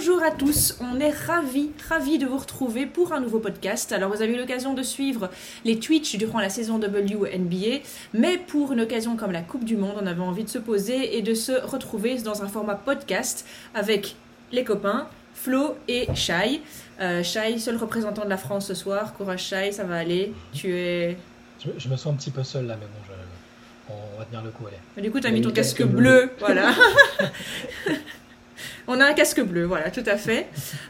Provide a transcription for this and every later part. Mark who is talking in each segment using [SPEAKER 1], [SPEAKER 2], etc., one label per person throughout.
[SPEAKER 1] bonjour à tous, on est ravis, ravis de vous retrouver pour un nouveau podcast. Alors vous avez eu l'occasion de suivre les Twitch durant la saison WNBA, mais pour une occasion comme la Coupe du Monde, on avait envie de se poser et de se retrouver dans un format podcast avec les copains, Flo et Shai. Euh, Shai, seul représentant de la France ce soir. Courage Shai, ça va aller? Tu es...
[SPEAKER 2] Je, je me sens un petit peu seul là, mais bon, je- on va tenir le coup, allez.
[SPEAKER 1] Du coup, tu as
[SPEAKER 2] Oui,
[SPEAKER 1] mis ton
[SPEAKER 2] casque
[SPEAKER 1] casque bleu,
[SPEAKER 2] bleu.
[SPEAKER 1] voilà. On a un casque bleu, voilà, tout à fait.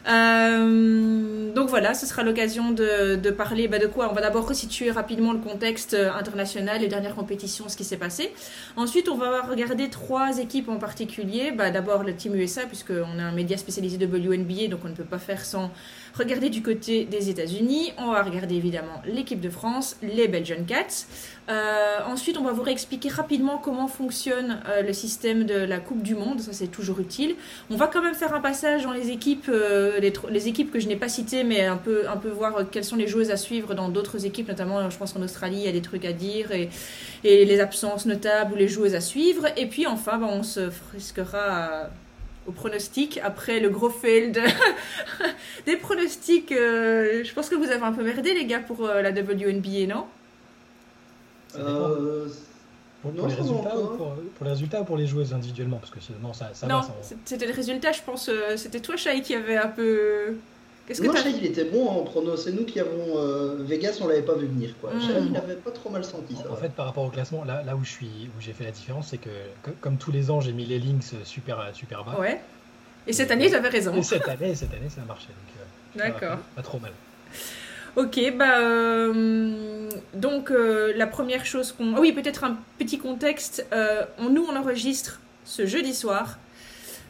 [SPEAKER 1] Euh, donc voilà, ce sera l'occasion de, parler bah, de quoi On va d'abord resituer rapidement le contexte euh, international, les dernières compétitions, ce qui s'est passé. Ensuite, on va regarder trois équipes en particulier. Bah, d'abord le Team USA, puisqu'on est un média spécialisé de WNBA, donc on ne peut pas faire sans regarder du côté des États-Unis. On va regarder évidemment l'équipe de France, les Belgian Cats. Euh, ensuite, on va vous réexpliquer rapidement comment fonctionne euh, le système de la Coupe du Monde. Ça, c'est toujours utile. On va quand même faire un passage dans les équipes, euh, les, équipes que je n'ai pas citées, mais un peu, un peu voir quelles sont les joueuses à suivre dans d'autres équipes, notamment, je pense qu'en Australie, il y a des trucs à dire et, les absences notables ou les joueuses à suivre. Et puis, enfin, bah, on se frisquera au pronostic après le gros fail de- des pronostics. euh, je pense que vous avez un peu merdé, les gars, pour euh, la WNBA, non?
[SPEAKER 3] Euh,
[SPEAKER 2] Pour, pour
[SPEAKER 3] non,
[SPEAKER 2] les résultats ou pour, pour les résultats ou pour les joueuses individuellement? Parce que sinon, ça, ça
[SPEAKER 1] Non,
[SPEAKER 2] va. Ça,
[SPEAKER 1] c'est- c'était le résultat, je pense. euh, C'était toi, Shai, qui avait un peu. Qu'est-ce que
[SPEAKER 3] non, Shai, il était bon en prono. C'est nous qui avons. euh, Vegas, on l'avait pas vu venir. Quoi.
[SPEAKER 1] Mm.
[SPEAKER 3] Shai, il avait pas trop mal senti ça.
[SPEAKER 2] En fait, par rapport au classement, là, là où je suis, où j'ai fait la différence, c'est que, que- comme tous les ans, j'ai mis les links super, super bas.
[SPEAKER 1] Ouais. Et cette année, j'avais raison.
[SPEAKER 2] Et cette année, cette année, ça a marché. donc, euh,
[SPEAKER 1] D'accord.
[SPEAKER 2] Pas trop mal.
[SPEAKER 1] Ok, bah euh, donc euh, la première chose qu'on, ah oui peut-être un petit contexte. euh, on, nous on enregistre ce jeudi soir.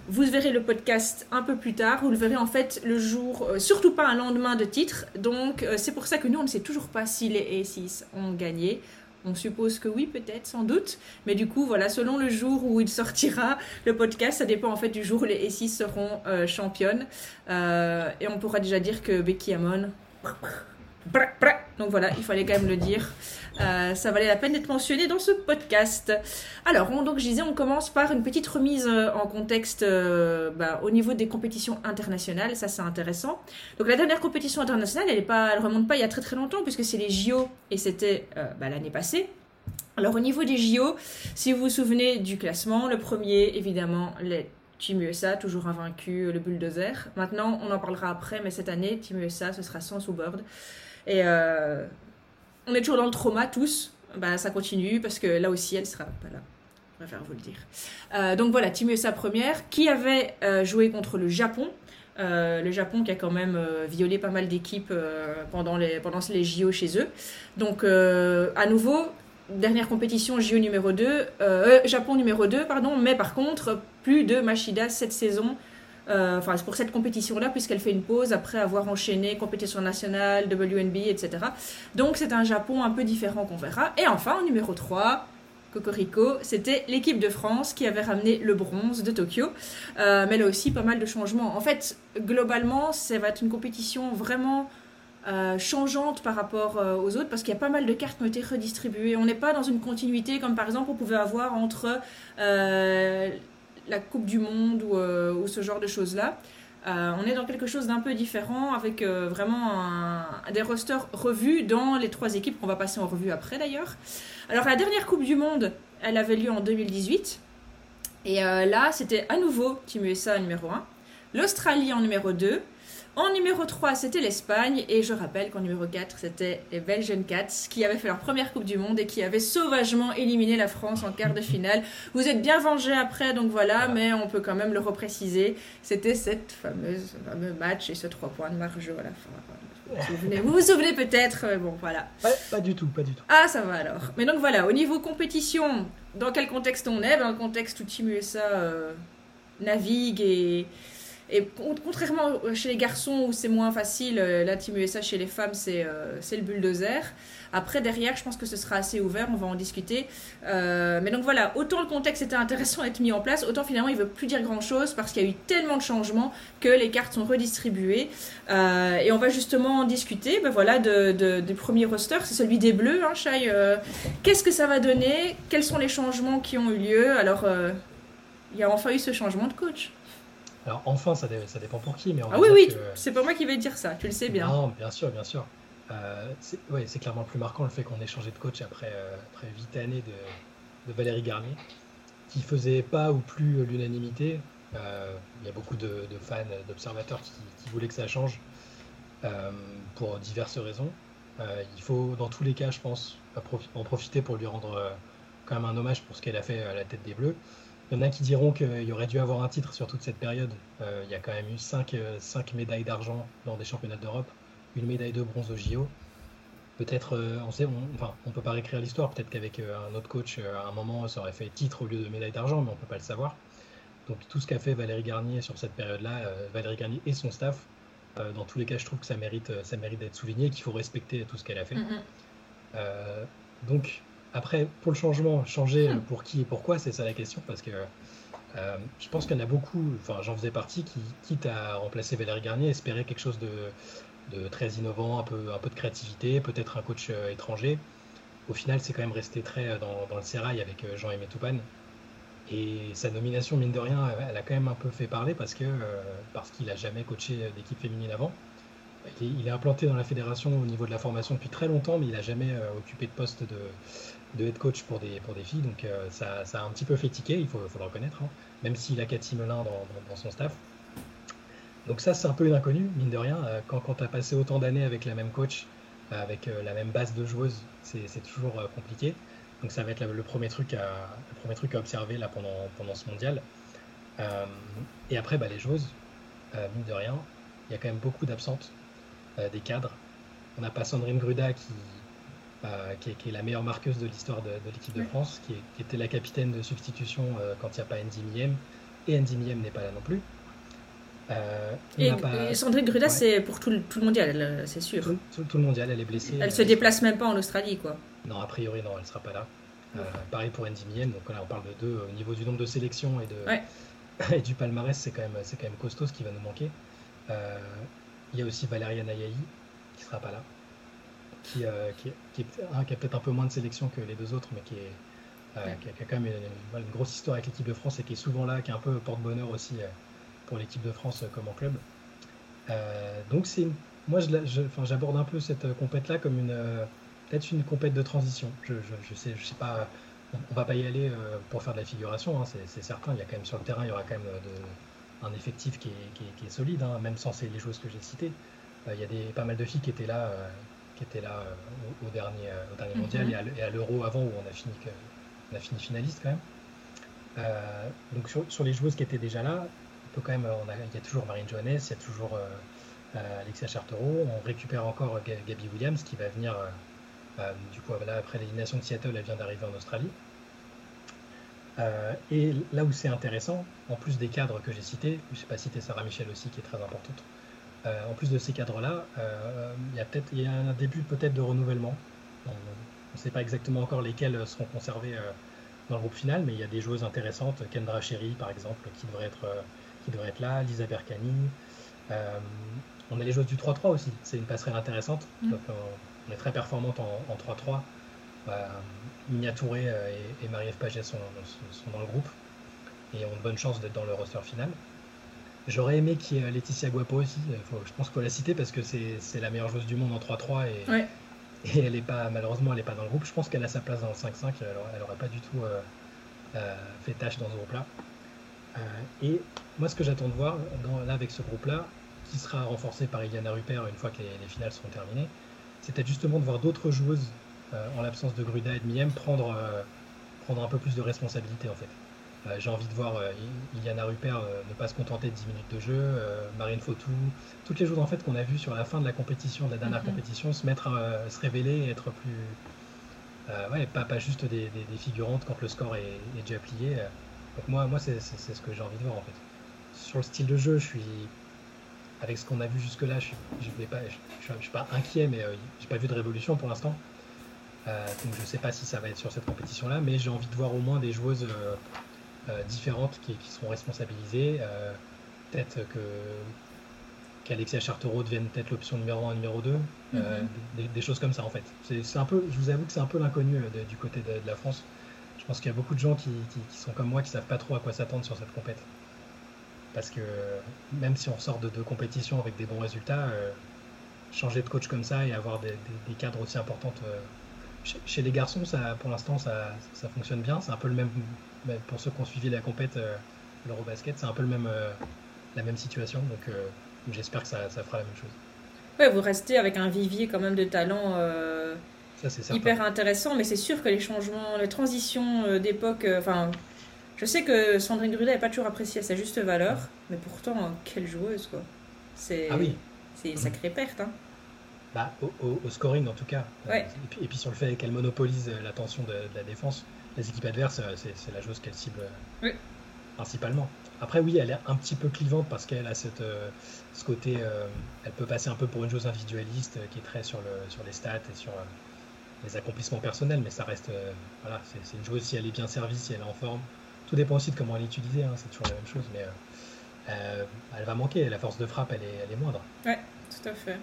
[SPEAKER 1] Vous verrez le podcast un peu plus tard. Vous le verrez en fait le jour, euh, surtout pas un lendemain de titre. Donc euh, c'est pour ça que nous on ne sait toujours pas si les A6 ont gagné. On suppose que oui, peut-être, sans doute. Mais du coup, voilà, selon le jour où il sortira, le podcast, ça dépend en fait du jour où les A6 seront euh, championnes. Et on pourra déjà dire que Becky Hammon. Donc voilà, il fallait quand même le dire. Euh, ça valait la peine d'être mentionné dans ce podcast. Alors, on- donc je disais, on commence par une petite remise euh, en contexte euh, bah, au niveau des compétitions internationales. Ça, c'est intéressant. Donc la dernière compétition internationale, elle elle remonte pas il y a très très longtemps puisque c'est les JO et c'était bah, l'année passée. Alors au niveau des JO, si vous vous souvenez du classement, le premier, évidemment, les Team USA, toujours invaincu, le bulldozer. Maintenant, on en parlera après, mais cette année, Team USA, ce sera sans Bird. Et on est toujours dans le trauma tous. Bah, ça continue parce que là aussi, elle sera pas là. Je préfère vous le dire. Euh, donc voilà, Team USA première, qui avait euh, joué contre le Japon. Euh, le Japon qui a quand même violé pas mal d'équipes pendant, les, pendant les JO chez eux. Donc à nouveau, dernière compétition JO numéro 2, euh, euh, Japon numéro 2, pardon, mais par contre, plus de Machida cette saison euh, enfin pour cette compétition-là, puisqu'elle fait une pause après avoir enchaîné compétition nationale, WNBA, etc. Donc c'est un Japon un peu différent qu'on verra. Et enfin, en numéro 3, Cocorico, c'était l'équipe de France qui avait ramené le bronze de Tokyo. Euh, mais là aussi, pas mal de changements. En fait, globalement, ça va être une compétition vraiment euh, changeante par rapport euh, aux autres parce qu'il y a pas mal de cartes qui ont été redistribuées. On n'est pas dans une continuité comme par exemple on pouvait avoir entre la Coupe du Monde ou, euh, ce genre de choses-là. Euh, on est dans quelque chose d'un peu différent avec euh, vraiment des rosters revus dans les trois équipes qu'on va passer en revue après d'ailleurs. Alors la dernière Coupe du Monde, elle avait lieu en 2018. Et là, c'était à nouveau Team USA numéro 1, l'Australie en numéro 2, en numéro 3, c'était l'Espagne. Et je rappelle qu'en numéro 4, c'était les Belgian Cats qui avaient fait leur première Coupe du Monde et qui avaient sauvagement éliminé la France en quart de finale. Vous êtes bien vengés après, donc voilà, mais on peut quand même le repréciser. C'était cette fameuse, fameux match et ce 3 points de marge à la fin. Vous vous souvenez, vous vous souvenez peut-être, mais bon, voilà.
[SPEAKER 2] Pas, pas du tout, pas du tout.
[SPEAKER 1] Ah, ça va alors. Mais donc voilà, au niveau compétition, dans quel contexte on est? Dans le contexte où Team USA euh, navigue et, et con- contrairement chez les garçons où c'est moins facile, euh, la Team USA chez les femmes c'est euh, le bulldozer. Après, derrière, je pense que ce sera assez ouvert, on va en discuter. Euh, mais donc voilà, autant le contexte était intéressant à être mis en place, autant finalement il ne veut plus dire grand chose parce qu'il y a eu tellement de changements que les cartes sont redistribuées. Euh, et on va justement en discuter ben voilà, de, des premiers rosters, c'est celui des Bleus, hein, Qu'est-ce que ça va donner? Quels sont les changements qui ont eu lieu? Alors, il y a enfin eu ce changement de coach.
[SPEAKER 2] Alors enfin, ça, ça dépend pour qui, mais on
[SPEAKER 1] Ah oui, oui, c'est pas moi qui vais dire ça, tu le sais bien.
[SPEAKER 2] Non, bien sûr, bien sûr. Euh, c'est ouais, clairement plus marquant le fait qu'on ait changé de coach après, euh, après 8 années de, de, Valérie Garnier, qui faisait pas ou plus l'unanimité. Euh, il y a beaucoup de, fans, d'observateurs qui, voulaient que ça change pour diverses raisons. il faut, dans tous les cas, je pense, en profiter pour lui rendre quand même un hommage pour ce qu'elle a fait à la tête des Bleus. Il y en a qui diront qu'il y aurait dû avoir un titre sur toute cette période. il y a quand même eu 5, 5 médailles d'argent dans des championnats d'Europe une médaille de bronze au JO. Peut-être, euh, on sait, enfin, on peut pas réécrire l'histoire. Peut-être qu'avec euh, un autre coach, euh, à un moment, ça aurait fait titre au lieu de médaille d'argent, mais on peut pas le savoir. Donc tout ce qu'a fait Valérie Garnier sur cette période-là, Valérie Garnier et son staff, dans tous les cas, je trouve que ça mérite, ça mérite d'être souligné, qu'il faut respecter tout ce qu'elle a fait. Mm-hmm. donc après, pour le changement, changer mm. pour qui et pourquoi, c'est ça la question, parce que je pense qu'il y en a beaucoup, enfin j'en faisais partie, qui, quitte à remplacer Valérie Garnier, espéraient quelque chose de, de très innovant, un peu, un peu de créativité, peut-être un coach euh, étranger. Au final, c'est quand même resté très euh, dans, le sérail avec euh, Jean-Aimé Toupane. Et sa nomination, mine de rien, elle a quand même un peu fait parler parce que parce qu'il n'a jamais coaché d'équipe féminine avant. Il est implanté dans la fédération au niveau de la formation depuis très longtemps, mais il n'a jamais occupé de poste de, de, head coach pour des, pour des filles. Donc ça, ça, a un petit peu fait tiquer, il faut, le reconnaître, hein. même s'il a Cathy Melin dans, son staff. Donc ça, c'est un peu une inconnue, mine de rien. Euh, quand, quand tu as passé autant d'années avec la même coach, euh, avec euh, la même base de joueuses, c'est toujours compliqué. Donc ça va être le premier truc à, le premier truc à observer là, pendant, pendant ce mondial. et après, bah, les joueuses, mine de rien, il y a quand même beaucoup d'absentes des cadres. On n'a pas Sandrine Gruda qui, qui, est, la meilleure marqueuse de l'histoire de, l'équipe de France, qui, était la capitaine de substitution quand il n'y a pas Andy Miem, et Andy Miem n'est pas là non plus.
[SPEAKER 1] Euh, et, Sandrine Gruda, c'est pour tout le, tout le mondial, euh, c'est sûr.
[SPEAKER 2] Tout, le mondial, elle est blessée.
[SPEAKER 1] Elle, se déplace même pas en Australie, quoi.
[SPEAKER 2] Non, a priori, non, elle sera pas là. Euh, pareil pour Andy Mien, donc là on parle de deux au niveau du nombre de sélections et, de, et du palmarès, c'est quand, même, quand même costaud ce qui va nous manquer. Il y a aussi Valéria Nayaï qui sera pas là, qui, qui, qui, a peut-être un peu moins de sélections que les deux autres, mais qui, est, qui, a, quand même une, une, grosse histoire avec l'équipe de France et qui est souvent là, qui est un peu porte-bonheur aussi pour l'équipe de France comme en club. Euh, donc c'est moi j'aborde un peu cette compète là comme une euh, peut-être une compète de transition. Je, je, sais je sais pas on va pas y aller euh, pour faire de la figuration, hein, c'est certain. Il y a quand même sur le terrain, il y aura quand même de, un effectif qui est, qui est, solide, hein, même sans les joueuses que j'ai citées. il y a des, pas mal de filles qui étaient là, qui étaient là au, dernier, au dernier mhm. mondial et à, l'Euro avant où on a fini, on a fini finaliste quand même. donc sur, sur, les joueuses qui étaient déjà là, quand même, il y a toujours Marine Johannes, il y a toujours euh, euh, Alexia Chartereau, on récupère encore Gabi Williams qui va venir, euh, du coup, là, après l'élimination de Seattle, elle vient d'arriver en Australie. et là où c'est intéressant, en plus des cadres que j'ai cités, je ne sais pas citer Sarah Michel aussi qui est très importante, en plus de ces cadres-là, il y a peut-être il y a un début peut-être de renouvellement. On ne sait pas exactement encore lesquels seront conservés dans le groupe final, mais il y a des joueuses intéressantes, Kendra Cherry par exemple, qui devrait être qui devrait être là, Lisa Berkani. Euh, on a les joueurs du 3-3 aussi, c'est une passerelle intéressante. Mm. on, est très performante en, 3-3. Euh, Minia Touré euh, et, Marie-Ève Paget sont, dans le groupe et ont de bonnes chances d'être dans le roster final. J'aurais aimé qu'il y ait Laetitia Guapo aussi, je pense qu'il faut la citer parce que c'est la meilleure joueuse du monde en 3-3 et, et, elle est pas, malheureusement elle n'est pas dans le groupe. Je pense qu'elle a sa place dans le 5-5, elle n'aurait pas du tout fait tâche dans ce groupe-là. et moi, ce que j'attends de voir là avec ce groupe-là, qui sera renforcé par Iliana Rupert une fois que les, finales seront terminées, c'était justement de voir d'autres joueuses, euh, en l'absence de Gruda et de Miem, prendre, euh, prendre un peu plus de responsabilité en fait. Euh, j'ai envie de voir Iliana Rupert ne pas se contenter de 10 minutes de jeu, Marine Fautou, toutes les joueuses en fait qu'on a vues sur la fin de la compétition, de la dernière mhm. compétition, se mettre, se révéler, être plus, ouais, pas, pas juste des, figurantes quand le score est, est déjà plié. Donc moi, moi c'est ce que j'ai envie de voir en fait sur le style de jeu, je suis avec ce qu'on a vu jusque-là, je ne suis, pas, je, suis pas inquiet, mais euh, j'ai pas vu de révolution pour l'instant. Euh, donc je sais pas si ça va être sur cette compétition-là, mais j'ai envie de voir au moins des joueuses euh, différentes qui, seront responsabilisées. peut-être que qu'Alexia Chartereau devienne peut-être l'option numéro 1, numéro 2, mhm. des, choses comme ça en fait. C'est un peu, je vous avoue que c'est un peu l'inconnu du côté de, la France. Je pense qu'il y a beaucoup de gens qui, qui, sont comme moi qui savent pas trop à quoi s'attendre sur cette compétition. parce que même si on sort de deux compétitions avec des bons résultats, changer de coach comme ça et avoir des, cadres aussi importants chez, les garçons, ça, pour l'instant, ça, ça, fonctionne bien. C'est un peu le même, pour ceux qui ont suivi la compète, l'Eurobasket, c'est un peu le même, la même situation. Donc j'espère que ça, ça, fera la même chose.
[SPEAKER 1] Ouais, vous restez avec un vivier quand même de talent hyper intéressant, mais c'est sûr que les changements, les transitions euh, d'époque, euh, enfin, je sais que Sandrine Grudet n'est pas toujours appréciée à sa juste valeur, mais pourtant, quelle joueuse, quoi. C'est
[SPEAKER 2] ah oui.
[SPEAKER 1] c'est une sacrée perte, hein.
[SPEAKER 2] Bah, au, scoring en tout cas.
[SPEAKER 1] Ouais.
[SPEAKER 2] Et, puis, sur le fait qu'elle monopolise l'attention de, la défense, les équipes adverses, euh, c'est la joueuse qu'elle cible principalement. Après, oui, elle est un petit peu clivante parce qu'elle a cette, ce côté, elle peut passer un peu pour une joueuse individualiste qui est très sur, le, sur les stats et sur, les accomplissements personnels, mais ça reste. Euh, voilà, c'est une joueuse si elle est bien servie, si elle est en forme. Tout dépend aussi de comment elle est utilisée, hein, c'est toujours la même chose, mais euh, euh, elle va manquer. La force de frappe, elle est, elle est moindre.
[SPEAKER 1] Ouais, tout à fait.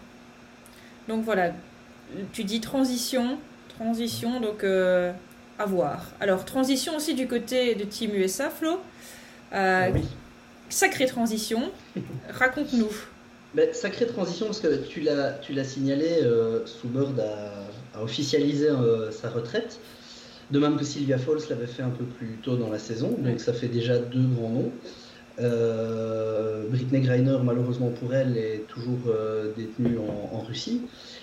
[SPEAKER 1] Donc voilà, tu dis transition, transition, donc à voir. Alors, transition aussi du côté de Team USA, Flo. oui. Sacrée transition. Raconte-nous.
[SPEAKER 3] Ben, sacrée transition parce que tu l'as, tu l'as signalé, euh, Soubird a, officialisé euh, sa retraite. De même que Sylvia Falls l'avait fait un peu plus tôt dans la saison, donc ça fait déjà deux grands noms. Euh, Britney Greiner, malheureusement pour elle, est toujours euh, détenue en, Russie.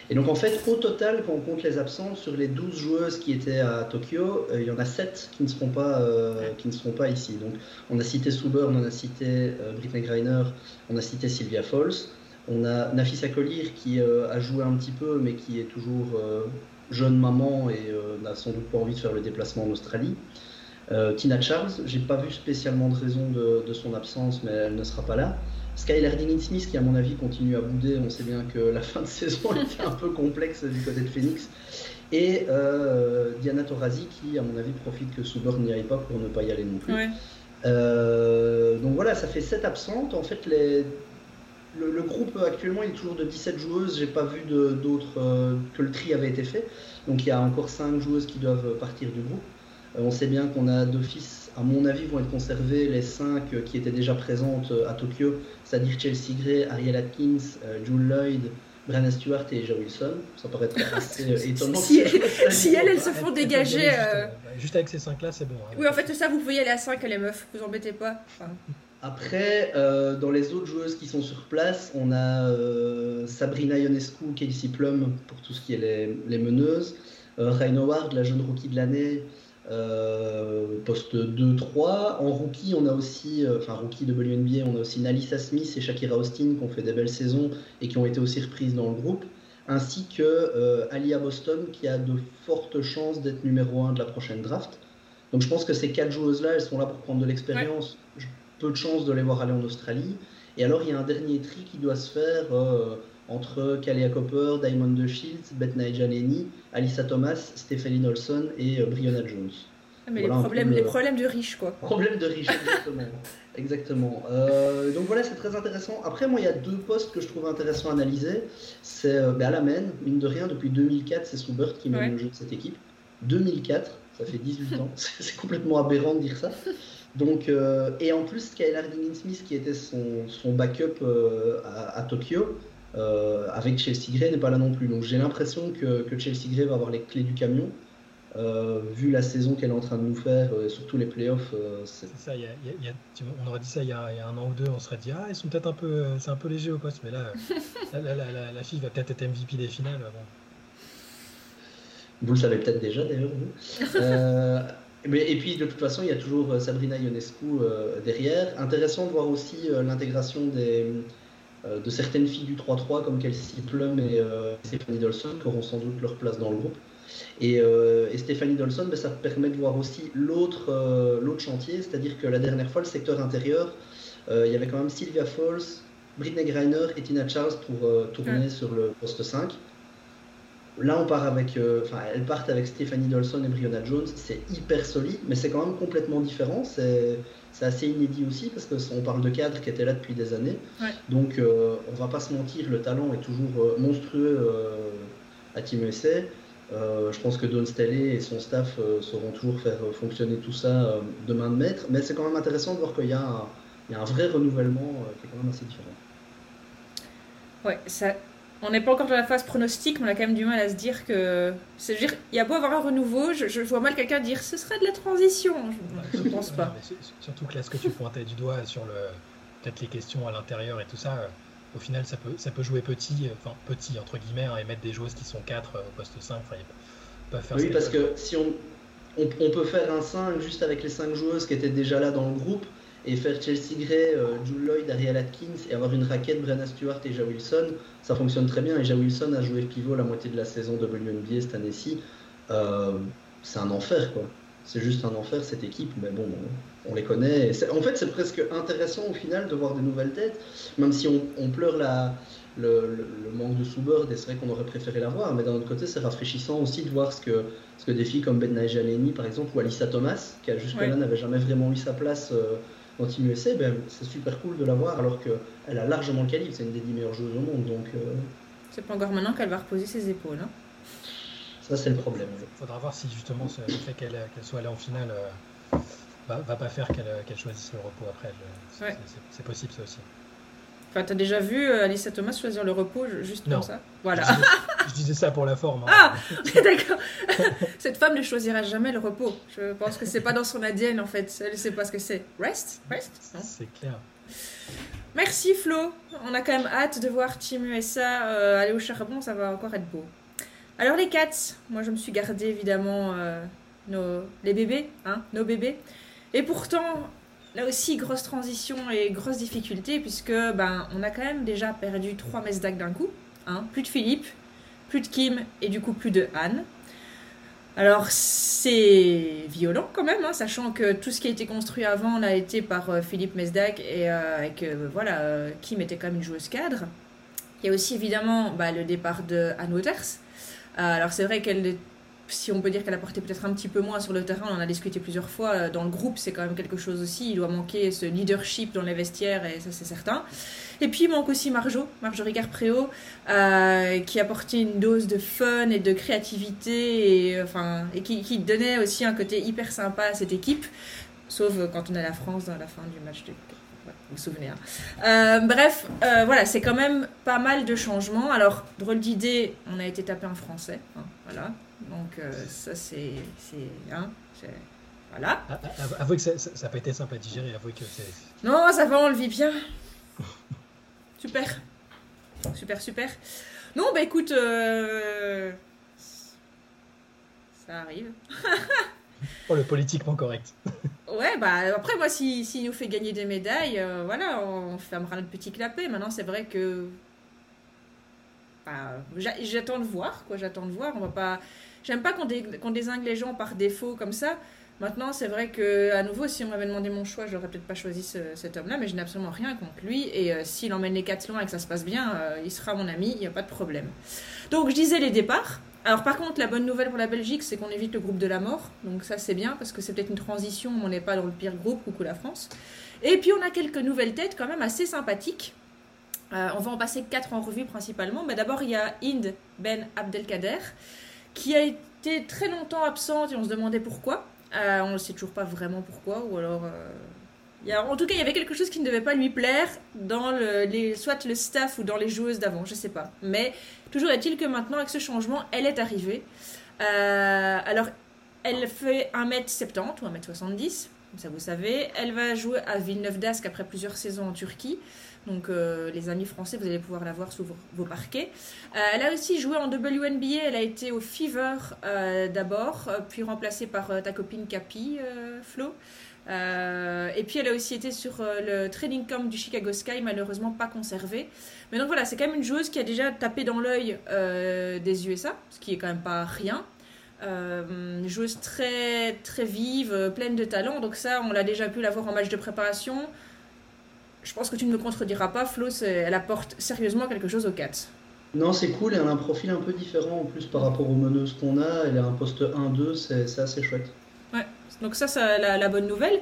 [SPEAKER 3] Et donc en fait, au total, quand on compte les absents, sur les 12 joueuses qui étaient à Tokyo, il y en a 7 qui ne seront pas, ici. Donc on a cité Souber, on a cité Britney Greiner, on a cité Sylvia Falls. On a Nafisa Kolir qui euh, a joué un petit peu, mais qui est toujours euh, jeune maman et euh, n'a sans doute pas envie de faire le déplacement en Australie. Tina Charles, j'ai pas vu spécialement de raison de, son absence, mais elle ne sera pas là. Skylar Diggins-Smith, qui à mon avis continue à bouder, on sait bien que la fin de saison était un peu complexe du côté de Phoenix. Et Diana Taurasi, qui à mon avis profite que Souburn n'y aille pas pour ne pas y aller non plus. donc voilà, ça fait 7 absentes. En fait, les le, groupe actuellement il est toujours de 17 joueuses. J'ai pas vu d'autres euh, que le tri avait été fait. Donc il y a encore 5 joueuses qui doivent partir du groupe. Euh, on sait bien qu'on a d'office, à mon avis, vont être conservées les 5 qui étaient déjà présentes à Tokyo, c'est-à-dire Chelsea Gray, Ariel Atkins, euh, June Lloyd, Brianna Stewart et Joe Wilson. Ça paraît assez étonnant.
[SPEAKER 1] si, elles, elles se font dégager.
[SPEAKER 2] Juste, avec ces 5 là, c'est bon. Hein.
[SPEAKER 1] oui, en fait, ça, vous pouvez y aller à 5 les meufs, vous embêtez pas.
[SPEAKER 3] Après, euh, dans les autres joueuses qui sont sur place, on a euh, Sabrina Ionescu, Casey Plum pour tout ce qui est les, meneuses, euh, Ryan Howard, la jeune rookie de l'année, poste 2-3. En rookie, on a aussi, enfin rookie de WNBA, on a aussi Nalisa Smith et Shakira Austin qui ont fait des belles saisons et qui ont été aussi reprises dans le groupe, ainsi que Alia Boston qui a de fortes chances d'être numéro 1 de la prochaine draft. Donc je pense que ces quatre joueuses-là, elles sont là pour prendre de l'expérience peu de chances de les voir aller en Australie. Et alors, il y a un dernier tri qui doit se faire euh, entre Kalia Copper, Diamond de Shields, Beth Jaleni, Alyssa Thomas, Stephanie Nolson et euh, Brianna Jones.
[SPEAKER 1] Ah, mais les, problèmes, les problèmes de riches, quoi.
[SPEAKER 3] Problèmes de riches, exactement. exactement. Euh, donc voilà, c'est très intéressant. Après, moi, il y a deux postes que je trouve intéressants à analyser. C'est ben, à la main, mine de rien, depuis 2004, c'est Soubert qui mène le jeu de cette équipe. 2004, ça fait 18 ans. c'est complètement aberrant de dire ça. Donc, euh, et en plus, Skylar Diggins-Smith, qui était son, son backup euh, à, Tokyo, euh, avec Chelsea Gray, n'est pas là non plus. Donc j'ai l'impression que, que, Chelsea Gray va avoir les clés du camion. vu la saison qu'elle est en train de nous faire, et surtout les playoffs.
[SPEAKER 2] c'est ça, on aurait dit ça il y, a, il y, a, un an ou deux, on serait dit Ah, ils sont peut-être un peu, c'est un peu léger au poste, mais là, la, fille va peut-être être MVP des finales.
[SPEAKER 3] Vous le savez peut-être déjà d'ailleurs, vous. et puis de toute façon, il y a toujours euh, Sabrina Ionescu euh, derrière. Intéressant de voir aussi euh, l'intégration de certaines filles du 3-3 comme Kelsey Plum et Stéphanie Dolson qui auront sans doute leur place dans le groupe. Et, Stéphanie Dolson, ben, ça permet de voir aussi l'autre chantier, c'est-à-dire que la dernière fois, le secteur intérieur, il y avait quand même Sylvia Falls, Britney Greiner et Tina Charles pour tourner sur le poste 5. Là, on part avec, euh, elles partent avec Stephanie Dolson et Brianna Jones. C'est hyper solide, mais c'est quand même complètement différent. C'est, assez inédit aussi parce que on parle de cadres qui étaient là depuis des années. Donc, euh, on va pas se mentir, le talent est toujours euh, monstrueux à Team USA. je pense que Don Staley et son staff sauront toujours faire fonctionner tout ça de main de maître. Mais c'est quand même intéressant de voir qu'il y a il y a un vrai renouvellement qui est quand même assez différent.
[SPEAKER 1] Ouais, ça, on n'est pas encore dans la phase pronostique, mais on a quand même du mal à se dire que. C'est dire, il y a beau avoir un renouveau, je, vois mal quelqu'un dire ce serait de la transition. Je, ne pense pas.
[SPEAKER 2] surtout que là, ce que tu pointais du doigt sur le peut-être les questions à l'intérieur et tout ça, euh, au final, ça peut, ça peut jouer petit, euh, enfin petit entre guillemets, hein, et mettre des joueuses qui sont 4 euh, au poste 5. Enfin,
[SPEAKER 3] pas faire oui, parce que si on, on, peut faire un 5 juste avec les 5 joueuses qui étaient déjà là dans le groupe, et faire Chelsea Gray, euh, Jules Lloyd, Ariel Atkins et avoir une raquette Brenna Stewart et Ja Wilson, ça fonctionne très bien. Et Ja Wilson a joué pivot la moitié de la saison WNBA cette année-ci. Euh, c'est un enfer, quoi. C'est juste un enfer cette équipe, mais bon, on les connaît. En fait, c'est presque intéressant au final de voir des nouvelles têtes, même si on, pleure la, le, manque de sous-bird et c'est vrai qu'on aurait préféré la voir, mais d'un autre côté, c'est rafraîchissant aussi de voir ce que, ce que des filles comme Ben Najaleni, par exemple, ou Alissa Thomas, qui jusque-là n'avait jamais vraiment eu sa place. Euh, dans Team USA, ben, c'est super cool de la voir alors qu'elle a largement le calibre, c'est une des 10 meilleures joueuses au monde. Donc, euh,
[SPEAKER 1] C'est pas encore maintenant qu'elle va reposer ses épaules. Hein.
[SPEAKER 3] Ça, c'est le problème.
[SPEAKER 2] Il faudra voir si justement le fait qu'elle soit allée en finale euh, va, va, pas faire qu'elle choisisse le repos après. C'est possible, ça aussi.
[SPEAKER 1] Enfin, t'as déjà vu euh, Alissa Thomas choisir le repos juste comme ça? Voilà.
[SPEAKER 2] Je disais, ça pour la forme.
[SPEAKER 1] Hein. Ah D'accord. Cette femme ne choisira jamais le repos. Je pense que c'est pas dans son ADN en fait. Elle ne sait pas ce que c'est. Rest? Rest?
[SPEAKER 2] C'est clair.
[SPEAKER 1] Merci Flo. On a quand même hâte de voir Team USA euh, aller au charbon. Ça va encore être beau. Alors les cats, moi je me suis gardé évidemment euh, nos, les bébés, hein, nos bébés. Et pourtant, Là aussi, grosse transition et grosse difficulté, puisque ben, on a quand même déjà perdu trois mesdacs d'un coup. Hein. Plus de Philippe, plus de Kim et du coup plus de Anne. Alors c'est violent quand même, hein, sachant que tout ce qui a été construit avant l'a été par euh, Philippe Mesdac et euh, que voilà, euh, Kim était quand même une joueuse cadre. Il y a aussi évidemment bah, le départ de Anne Waters. alors c'est vrai qu'elle si on peut dire qu'elle a porté peut-être un petit peu moins sur le terrain, on en a discuté plusieurs fois, euh, dans le groupe c'est quand même quelque chose aussi, il doit manquer ce leadership dans les vestiaires et ça c'est certain. Et puis il manque aussi Marjo, Marjorie Garpréau, euh, qui apportait une dose de fun et de créativité et, et qui, donnait aussi un côté hyper sympa à cette équipe, sauf quand on a la France dans la fin du match de... vous vous souvenez. Hein. Euh, bref, voilà, c'est quand même pas mal de changements. Alors, drôle d'idée, on a été tapé en français. Hein, voilà, donc euh, ça c'est... Hein, voilà.
[SPEAKER 2] Avouez que ça n'a pas été simple à digérer, avouez que c'est...
[SPEAKER 1] Non, ça va, on le vit bien. super. Super, super. Non, bah écoute, euh, ça arrive.
[SPEAKER 2] oh, le politiquement correct.
[SPEAKER 1] ouais, bah après, moi, s'il si, nous fait gagner des médailles, euh, voilà, on fermera notre petit clapet. Maintenant, c'est vrai que j'attends de voir, quoi. J'attends de voir. On va pas. J'aime pas qu'on désingue les gens par défaut comme ça. Maintenant, c'est vrai que à nouveau, si on m'avait demandé mon choix, j'aurais peut-être pas choisi cet homme-là, mais je n'ai absolument rien contre lui. Et euh, s'il emmène les quatre loin et que ça se passe bien, euh, il sera mon ami, il n'y a pas de problème. Donc, je disais les départs. Alors, par contre, la bonne nouvelle pour la Belgique, c'est qu'on évite le groupe de la mort. Donc, ça, c'est bien parce que c'est peut-être une transition, on n'est pas dans le pire groupe, coucou la France. Et puis, on a quelques nouvelles têtes quand même assez sympathiques. Euh, on va en passer quatre en revue principalement. Mais D'abord, il y a Inde Ben Abdelkader, qui a été très longtemps absente et on se demandait pourquoi. Euh, on ne sait toujours pas vraiment pourquoi, ou alors. Euh, en tout cas, il y avait quelque chose qui ne devait pas lui plaire dans le, les, soit le staff ou dans les joueuses d'avant, je ne sais pas. Mais toujours est-il que maintenant, avec ce changement, elle est arrivée. alors, elle fait 1m70 ou 1m70, ça vous savez. Elle va jouer à Villeneuve d'Ascq après plusieurs saisons en Turquie. Donc euh, les amis français, vous allez pouvoir la voir sous vos, parquets. Euh, elle a aussi joué en WNBA, elle a été au Fever euh, d'abord, puis remplacée par ta copine Capi, Flo. et puis elle a aussi été sur le training camp du Chicago Sky, malheureusement pas conservé. Mais donc voilà, c'est quand même une joueuse qui a déjà tapé dans l'œil des USA, ce qui est quand même pas rien. Une joueuse très très vive, pleine de talent. Donc ça, on l'a déjà pu la voir en match de préparation je pense que tu ne me contrediras pas, Flo, elle apporte sérieusement quelque chose aux Cats.
[SPEAKER 3] Non, c'est cool, elle a un profil un peu différent en plus par rapport aux meneuses qu'on a. Elle a un poste 1-2, c'est assez chouette.
[SPEAKER 1] Ouais, donc ça, c'est la, bonne nouvelle.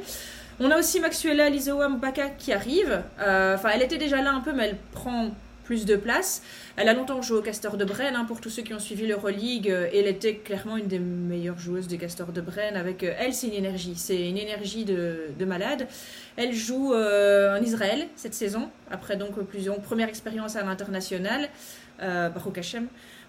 [SPEAKER 1] On a aussi Maxuela Lizoa Mbaka qui arrive. Euh, enfin, elle était déjà là un peu, mais elle prend plus de place. Elle a longtemps joué au Castor de Brenne, hein, pour tous ceux qui ont suivi l'Euroleague, euh, elle était clairement une des meilleures joueuses des Castor de Brenne. Avec euh, elle, c'est une énergie, c'est une énergie de, de malade. Elle joue euh, en Israël cette saison, après donc plusieurs première expérience à l'international, euh, Baruch Hashem.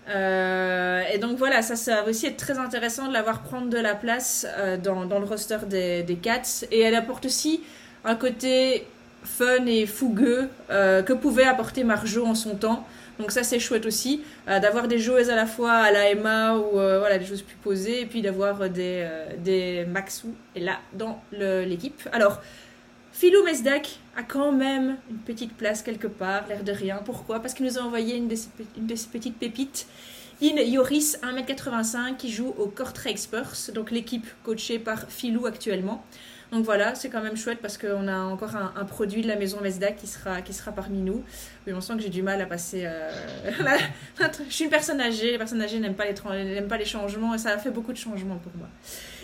[SPEAKER 1] Et donc voilà, ça, ça va aussi être très intéressant de la voir prendre de la place dans, le roster des Cats. Et elle apporte aussi un côté fun et fougueux euh, que pouvait apporter Marjo en son temps. Donc ça c'est chouette aussi euh, d'avoir des joueuses à la fois à la Emma ou euh, voilà des choses plus posées et puis d'avoir des des Maxou et là dans l'équipe. Alors Philou Mesdak a quand même une petite place quelque part, l'air de rien. Pourquoi? Parce qu'il nous a envoyé une de ses, petites pépites. In Yoris, 1m85, qui joue au Kortrijk Spurs, donc l'équipe coachée par Philou actuellement. Donc voilà, c'est quand même chouette parce qu'on a encore un, produit de la maison Mesdak qui sera, parmi nous. Oui, on sent que j'ai du mal à passer. euh, je suis une personne âgée, les personnes âgées n'aiment pas, les pas les changements et ça a fait beaucoup de changements pour moi.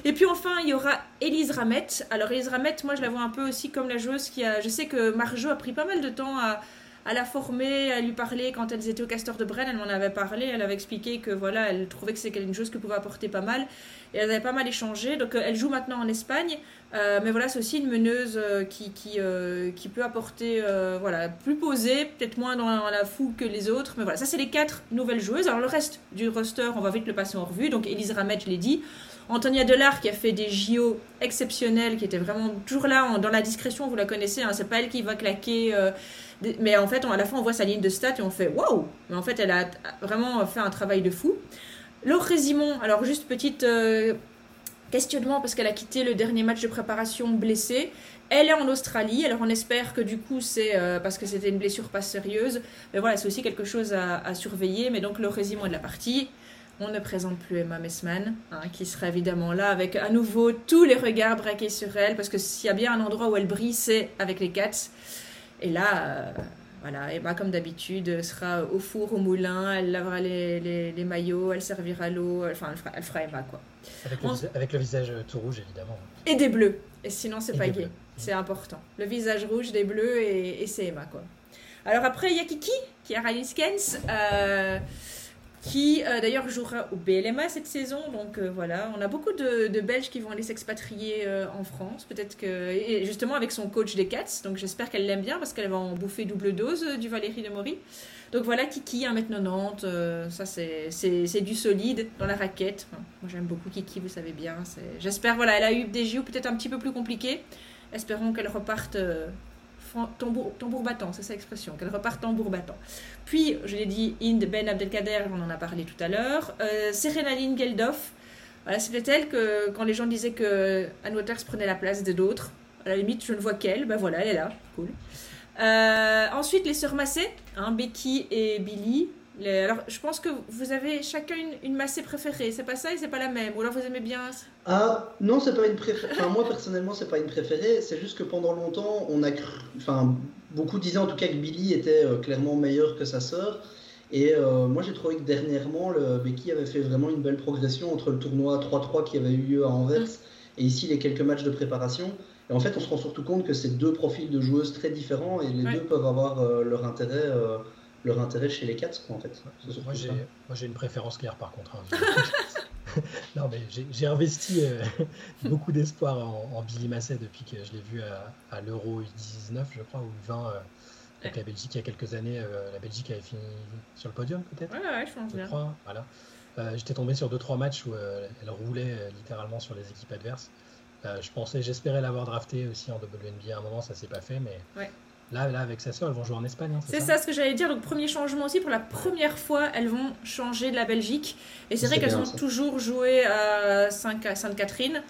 [SPEAKER 1] Et puis enfin, il y aura Elise Ramette. Alors Elise Ramette, moi je la vois un peu aussi comme la joueuse qui a... Je sais que Marjo a pris pas mal de temps à, à la former, à lui parler quand elles étaient au Castor de Brenne. Elle m'en avait parlé, elle avait expliqué que voilà, elle trouvait que c'était une chose que pouvait apporter pas mal. Et elles avaient pas mal échangé. Donc euh, elle joue maintenant en Espagne. Euh, mais voilà, c'est aussi une meneuse euh, qui, qui, peut apporter, voilà, plus posée, peut-être moins dans la, foule que les autres. Mais voilà, ça c'est les quatre nouvelles joueuses. Alors le reste du roster, on va vite le passer en revue. Donc Elise Ramette, je l'ai dit. Antonia Delard qui a fait des JO exceptionnels, qui était vraiment toujours là dans la discrétion, vous la connaissez, hein, c'est pas elle qui va claquer. Mais en fait, à la fin, on voit sa ligne de stats et on fait waouh Mais en fait, elle a vraiment fait un travail de fou. Laure Résimon, alors juste petite euh, questionnement parce qu'elle a quitté le dernier match de préparation blessée. Elle est en Australie, alors on espère que du coup c'est euh, parce que c'était une blessure pas sérieuse. Mais voilà, c'est aussi quelque chose à, à surveiller. Mais donc Laure Résimon est de la partie. On ne présente plus Emma Messman, hein, qui sera évidemment là avec à nouveau tous les regards braqués sur elle, parce que s'il y a bien un endroit où elle brille, c'est avec les Cats. Et là, euh, voilà, Emma, comme d'habitude, sera au four, au moulin, elle lavera les, les, les maillots, elle servira l'eau, enfin, elle fera, elle fera Emma, quoi.
[SPEAKER 2] Avec le,
[SPEAKER 1] On-
[SPEAKER 2] visa- avec le visage euh, tout rouge, évidemment.
[SPEAKER 1] Et des bleus. Et sinon, c'est pas gay.
[SPEAKER 2] bleus.
[SPEAKER 1] C'est important. Le visage rouge, des bleus et, et c'est Emma, quoi. Alors après, il y a Kiki, qui a Riley Skens, euh, qui euh, d'ailleurs jouera au BLMA cette saison. Donc euh, voilà, on a beaucoup de, Belges qui vont aller s'expatrier euh, en France. Peut-être que. Et justement avec son coach des Cats. Donc j'espère qu'elle l'aime bien parce qu'elle va en bouffer double dose du Valérie de Maury. Donc voilà, Kiki, 1m90. euh, ça, c'est du solide dans la raquette. Moi, j'aime beaucoup Kiki, vous savez bien. J'espère, voilà, elle a eu des JO peut-être un petit peu plus compliqués. Espérons qu'elle reparte. Tambour, tambour battant, c'est ça l'expression, qu'elle reparte tambour battant. Puis, je l'ai dit, Inde Ben Abdelkader, on en a parlé tout à l'heure. Euh, Serenaline Geldof, voilà, peut-être elle que quand les gens disaient que Anne Waters prenait la place de d'autres, à la limite, je ne vois qu'elle, ben voilà, elle est là, cool. Euh, ensuite, les sœurs Massé, hein, Becky et Billy. Les- alors, je pense que vous avez chacun une, une Massé préférée, c'est pas ça et c'est pas la même, ou alors vous aimez bien.
[SPEAKER 3] Ah non, c'est pas une préférée. Enfin, moi personnellement, c'est pas une préférée. C'est juste que pendant longtemps, on a cru. Enfin, beaucoup disaient en tout cas que Billy était euh, clairement meilleure que sa sœur. Et euh, moi, j'ai trouvé que dernièrement, le Becky avait fait vraiment une belle progression entre le tournoi 3-3 qui avait eu lieu à Anvers et ici les quelques matchs de préparation. Et en fait, on se rend surtout compte que c'est deux profils de joueuses très différents et les
[SPEAKER 1] Ouais.
[SPEAKER 3] deux peuvent avoir euh, leur intérêt. Leur intérêt chez les Cats, quoi, en fait.
[SPEAKER 2] Moi, j'ai
[SPEAKER 3] ça.
[SPEAKER 2] moi, j'ai une préférence claire, par contre. hein. non, mais j'ai- j'ai investi euh, beaucoup d'espoir en, en Billy Masset depuis que je l'ai vu à, à l'Euro 19, je crois, ou 20 euh, avec la Belgique il y a quelques années. euh, la Belgique avait fini sur le podium, peut-être
[SPEAKER 1] Ouais, ouais, je pense
[SPEAKER 2] je
[SPEAKER 1] bien.
[SPEAKER 2] crois. Voilà. Euh, J'étais tombé sur deux trois matchs où euh, elle roulait euh, littéralement sur les équipes adverses. Euh, je pensais, j'espérais l'avoir drafté aussi en WNBA à un moment, ça s'est pas fait, mais
[SPEAKER 1] Ouais.
[SPEAKER 2] Là, là, avec sa sœur, elles vont jouer en Espagne. hein,
[SPEAKER 1] C'est ça ce que j'allais dire. Donc, premier changement aussi, pour la première fois, elles vont changer de la Belgique. Et c'est vrai qu'elles ont
[SPEAKER 3] ça.
[SPEAKER 1] toujours joué à Saint- à Sainte-Catherine.